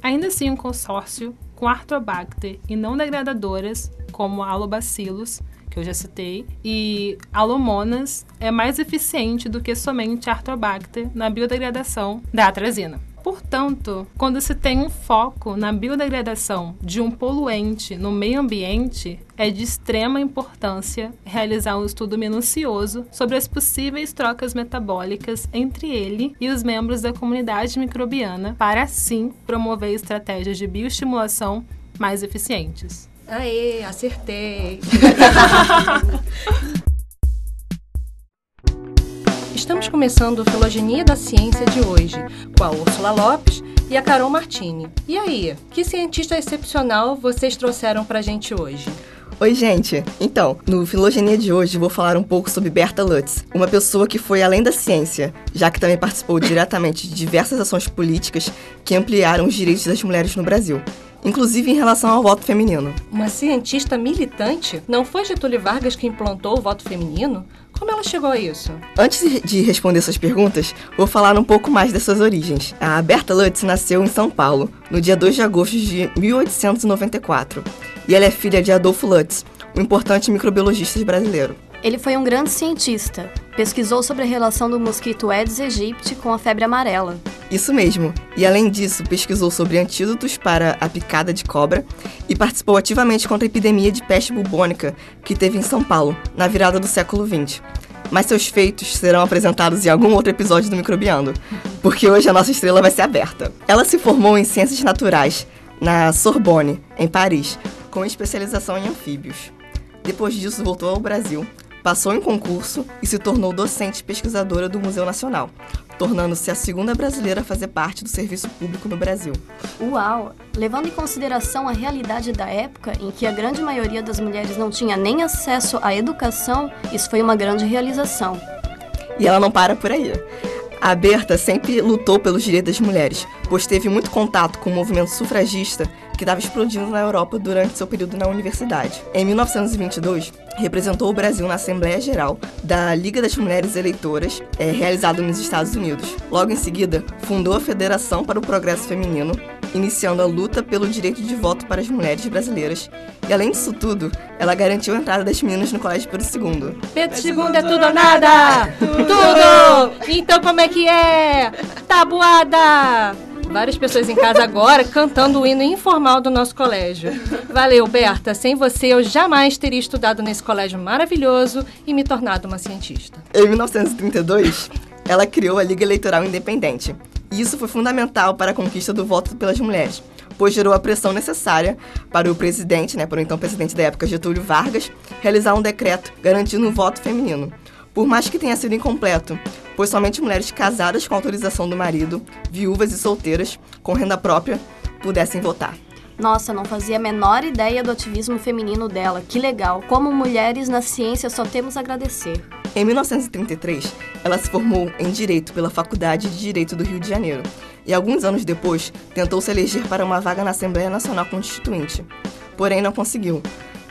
Speaker 9: ainda assim um consórcio com Arthrobacter e não degradadoras, como Alobacillus, que eu já citei, e Alomonas é mais eficiente do que somente Arthrobacter na biodegradação da atrazina. Portanto, quando se tem um foco na biodegradação de um poluente no meio ambiente, é de extrema importância realizar um estudo minucioso sobre as possíveis trocas metabólicas entre ele e os membros da comunidade microbiana, para assim promover estratégias de bioestimulação mais eficientes.
Speaker 5: Aê, acertei. Estamos começando o Filogenia da Ciência de hoje, com a Úrsula Lopes e a Carol Martini. E aí, que cientista excepcional vocês trouxeram pra gente hoje?
Speaker 8: Oi, gente! Então, no Filogenia de hoje vou falar um pouco sobre Berta Lutz, uma pessoa que foi além da ciência, já que também participou diretamente de diversas ações políticas que ampliaram os direitos das mulheres no Brasil inclusive em relação ao voto feminino.
Speaker 5: Uma cientista militante? Não foi Getúlio Vargas que implantou o voto feminino? Como ela chegou a isso?
Speaker 8: Antes de responder essas perguntas, vou falar um pouco mais das suas origens. A Berta Lutz nasceu em São Paulo, no dia 2 de agosto de 1894, e ela é filha de Adolfo Lutz, um importante microbiologista brasileiro.
Speaker 10: Ele foi um grande cientista. Pesquisou sobre a relação do mosquito Aedes aegypti com a febre amarela.
Speaker 8: Isso mesmo. E além disso, pesquisou sobre antídotos para a picada de cobra e participou ativamente contra a epidemia de peste bubônica que teve em São Paulo, na virada do século XX. Mas seus feitos serão apresentados em algum outro episódio do Microbiando, porque hoje a nossa estrela vai ser aberta. Ela se formou em Ciências Naturais na Sorbonne, em Paris, com especialização em anfíbios. Depois disso, voltou ao Brasil, passou em concurso e se tornou docente pesquisadora do Museu Nacional, tornando-se a segunda brasileira a fazer parte do serviço público no Brasil.
Speaker 10: Uau! Levando em consideração a realidade da época, em que a grande maioria das mulheres não tinha nem acesso à educação, isso foi uma grande realização.
Speaker 8: E ela não para por aí. A Berta sempre lutou pelos direitos das mulheres, pois teve muito contato com o movimento sufragista que estava explodindo na Europa durante seu período na universidade. Em 1922, representou o Brasil na Assembleia Geral da Liga das Mulheres Eleitoras, é, realizada nos Estados Unidos. Logo em seguida, fundou a Federação para o Progresso Feminino, iniciando a luta pelo direito de voto para as mulheres brasileiras. E além disso tudo, ela garantiu a entrada das meninas no Colégio Pedro II.
Speaker 5: Pedro II é tudo ou nada! Tudo! Então como é que é? Tabuada! Várias pessoas em casa agora cantando o hino informal do nosso colégio. Valeu, Berta. Sem você, eu jamais teria estudado nesse colégio maravilhoso e me tornado uma cientista.
Speaker 8: Em 1932, ela criou a Liga Eleitoral Independente. E isso foi fundamental para a conquista do voto pelas mulheres, pois gerou a pressão necessária para o presidente, né, para o então presidente da época, Getúlio Vargas, realizar um decreto garantindo o voto feminino. Por mais que tenha sido incompleto, pois somente mulheres casadas com autorização do marido, viúvas e solteiras com renda própria pudessem votar.
Speaker 10: Nossa, não fazia a menor ideia do ativismo feminino dela. Que legal! Como mulheres na ciência só temos a agradecer.
Speaker 8: Em 1933, ela se formou em Direito pela Faculdade de Direito do Rio de Janeiro e, alguns anos depois, tentou se eleger para uma vaga na Assembleia Nacional Constituinte. Porém, não conseguiu,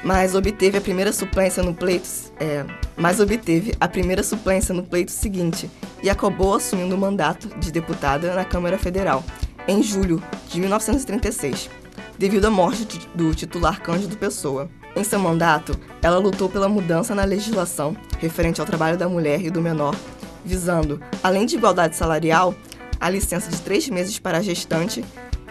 Speaker 8: mas obteve a primeira suplência no pleito, é, mas obteve a primeira suplência no pleito seguinte e acabou assumindo o mandato de deputada na Câmara Federal em julho de 1936, devido à morte do titular Cândido Pessoa. Em seu mandato, ela lutou pela mudança na legislação referente ao trabalho da mulher e do menor, visando, além de igualdade salarial, a licença de três meses para a gestante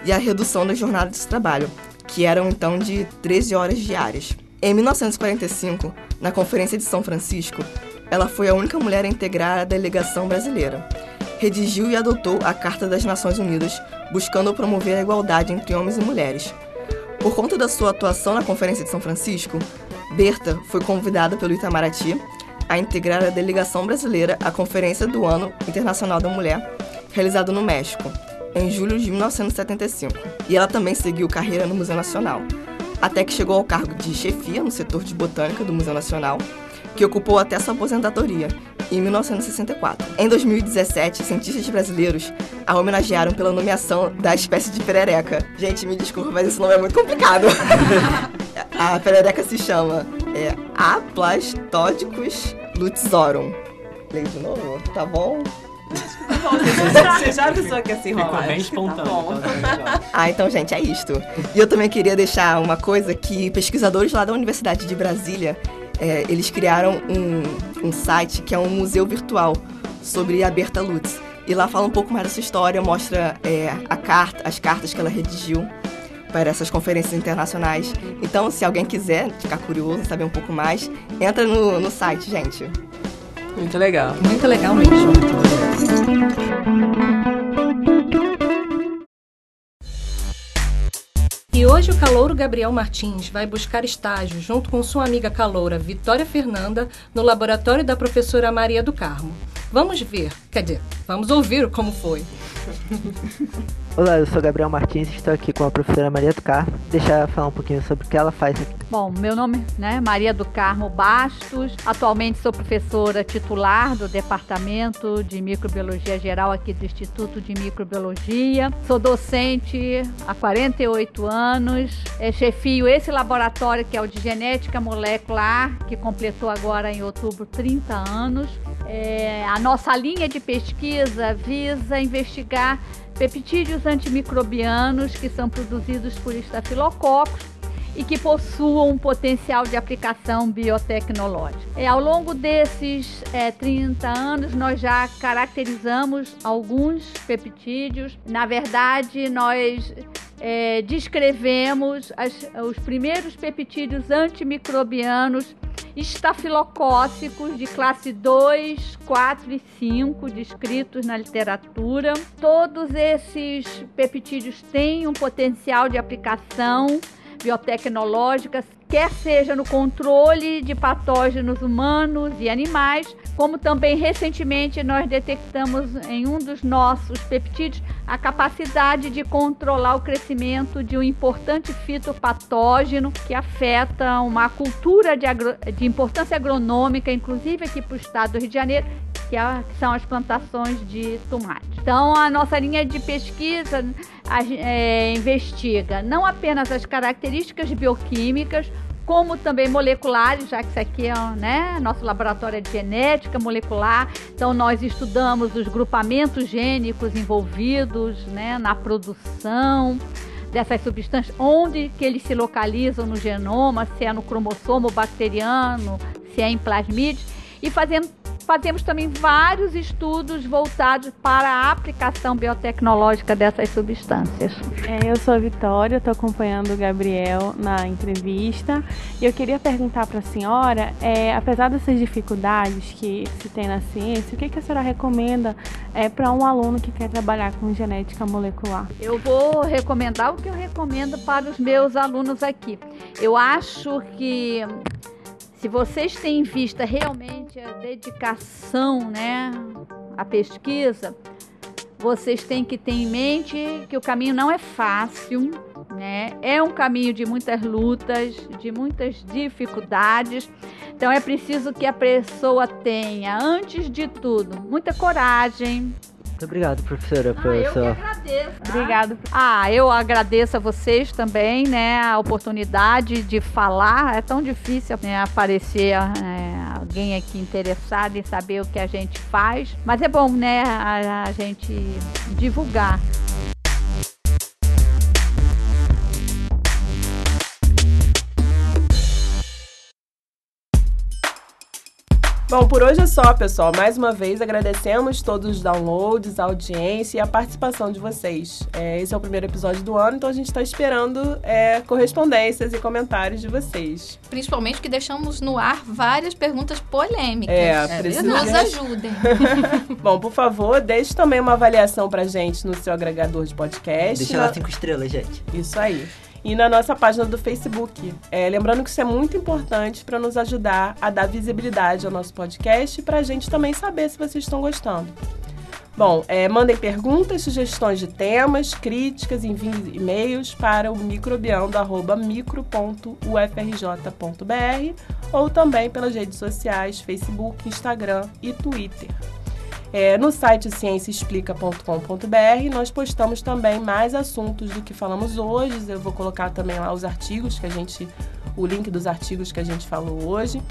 Speaker 8: e a redução da jornada de trabalho, que eram então de 13 horas diárias. Em 1945, na Conferência de São Francisco, ela foi a única mulher a integrar a delegação brasileira. Redigiu e adotou a Carta das Nações Unidas, buscando promover a igualdade entre homens e mulheres. Por conta da sua atuação na Conferência de São Francisco, Berta foi convidada pelo Itamaraty a integrar a delegação brasileira à Conferência do Ano Internacional da Mulher, realizada no México, em julho de 1975. E ela também seguiu carreira no Museu Nacional, até que chegou ao cargo de chefia no setor de botânica do Museu Nacional, que ocupou até sua aposentadoria, em 1964. Em 2017, cientistas brasileiros a homenagearam pela nomeação da espécie de perereca. Gente, me desculpa, mas esse nome é muito complicado. a perereca se chama é, Aplastodicus lutezorum. Leio de novo, tá bom?
Speaker 2: Você já avisou que assim rola.
Speaker 7: Ficou bem espontâneo.
Speaker 2: Tá bom.
Speaker 7: Tá
Speaker 8: Ah, então, gente, é isto. E eu também queria deixar uma coisa que pesquisadores lá da Universidade de Brasília, é, eles criaram um, um site que é um museu virtual sobre a Berta Lutz. E lá fala um pouco mais dessa história, mostra é, a carta, as cartas que ela redigiu para essas conferências internacionais. Então, se alguém quiser ficar curioso, saber um pouco mais, entra no, no site, gente.
Speaker 2: Muito legal.
Speaker 5: Muito legal mesmo. E hoje o calouro Gabriel Martins vai buscar estágio junto com sua amiga caloura Vitória Fernanda no laboratório da professora Maria do Carmo. Vamos ver, quer dizer, vamos ouvir como foi.
Speaker 11: Olá, eu sou Gabriel Martins e estou aqui com a professora Maria do Carmo. Deixa ela falar um pouquinho sobre o que ela faz aqui.
Speaker 12: Bom, meu nome é né, Maria do Carmo Bastos. Atualmente sou professora titular do Departamento de Microbiologia Geral aqui do Instituto de Microbiologia. Sou docente há 48 anos. É, chefio esse laboratório que é o de Genética Molecular, que completou agora em outubro 30 anos. É, a nossa linha de pesquisa visa investigar peptídeos antimicrobianos que são produzidos por estafilococos e que possuam um potencial de aplicação biotecnológica. É, ao longo desses é, 30 anos, nós já caracterizamos alguns peptídeos. Na verdade, nós é, descrevemos as, os primeiros peptídeos antimicrobianos estafilocócicos de classe 2, 4 e 5 descritos na literatura. Todos esses peptídeos têm um potencial de aplicação biotecnológica quer seja no controle de patógenos humanos e animais, como também recentemente nós detectamos em um dos nossos peptídeos a capacidade de controlar o crescimento de um importante fitopatógeno que afeta uma cultura de, agro... de importância agronômica, inclusive aqui para o estado do Rio de Janeiro, que, é, que, são as plantações de tomate. Então, a nossa linha de pesquisa é, investiga não apenas as características bioquímicas, como também moleculares, já que isso aqui é né, nosso laboratório de genética molecular. Então, nós estudamos os grupamentos gênicos envolvidos né, na produção dessas substâncias, onde que eles se localizam no genoma, se é no cromossomo bacteriano, se é em plasmídeos, e fazendo fazemos também vários estudos voltados para a aplicação biotecnológica dessas substâncias.
Speaker 13: É, eu sou a Vitória, estou acompanhando o Gabriel na entrevista e eu queria perguntar para a senhora, é, apesar dessas dificuldades que se tem na ciência, o que, que a senhora recomenda é, para um aluno que quer trabalhar com genética molecular?
Speaker 12: Eu vou recomendar o que eu recomendo para os meus alunos aqui. Eu acho que se vocês têm em vista realmente a dedicação, né, à pesquisa, vocês têm que ter em mente que o caminho não é fácil, né? É um caminho de muitas lutas, de muitas dificuldades. Então é preciso que a pessoa tenha, antes de tudo, muita coragem,
Speaker 11: muito obrigado, professora,
Speaker 12: ah, que agradeço. Tá? Obrigado. Ah, eu agradeço a vocês também, né, a oportunidade de falar. É tão difícil né, aparecer é, alguém aqui interessado em saber o que a gente faz, mas é bom, né, a, a gente divulgar.
Speaker 2: Bom, por hoje é só, pessoal. Mais uma vez agradecemos todos os downloads, a audiência e a participação de vocês. É, esse é o primeiro episódio do ano, então a gente está esperando é, correspondências e comentários de vocês.
Speaker 4: Principalmente que deixamos no ar várias perguntas polêmicas.
Speaker 2: É,
Speaker 4: é precisa... Nos ajudem.
Speaker 2: Bom, por favor, deixe também uma avaliação pra gente no seu agregador de podcast.
Speaker 11: Deixa lá cinco estrelas, gente.
Speaker 2: Isso aí e na nossa página do Facebook. É, lembrando que isso é muito importante para nos ajudar a dar visibilidade ao nosso podcast e para a gente também saber se vocês estão gostando. Bom, é, mandem perguntas, sugestões de temas, críticas, enviem e-mails para o microbiando.micro.ufrj.br ou também pelas redes sociais, Facebook, Instagram e Twitter. É, no site cienciaexplica.com.br nós postamos também mais assuntos do que falamos hoje. Eu vou colocar também lá os artigos que a gente, o link dos artigos que a gente falou hoje.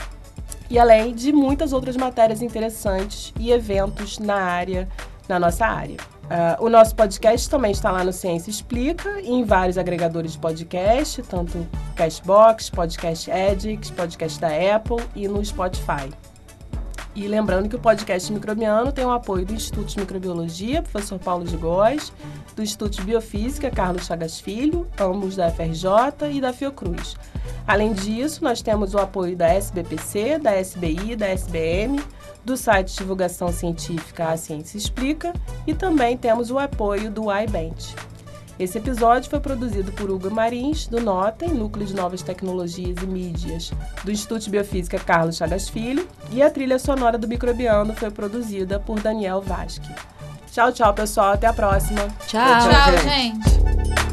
Speaker 2: E além de muitas outras matérias interessantes e eventos na área, na nossa área. Uh, o nosso podcast também está lá no Ciência Explica e em vários agregadores de podcast, tanto Cashbox, Podcast Edix, podcast da Apple e no Spotify. E lembrando que o podcast microbiano tem o apoio do Instituto de Microbiologia, professor Paulo de Góes, do Instituto de Biofísica, Carlos Chagas Filho, ambos da FRJ e da Fiocruz. Além disso, nós temos o apoio da SBPC, da SBI, da SBM, do site de divulgação científica A Ciência Explica e também temos o apoio do iBent. Esse episódio foi produzido por Hugo Marins, do NOTEM, Núcleo de Novas Tecnologias e Mídias, do Instituto de Biofísica Carlos Chagas Filho, e a trilha sonora do Microbiano foi produzida por Daniel Vasque. Tchau, tchau, pessoal. Até a próxima.
Speaker 4: Tchau, tchau, tchau gente.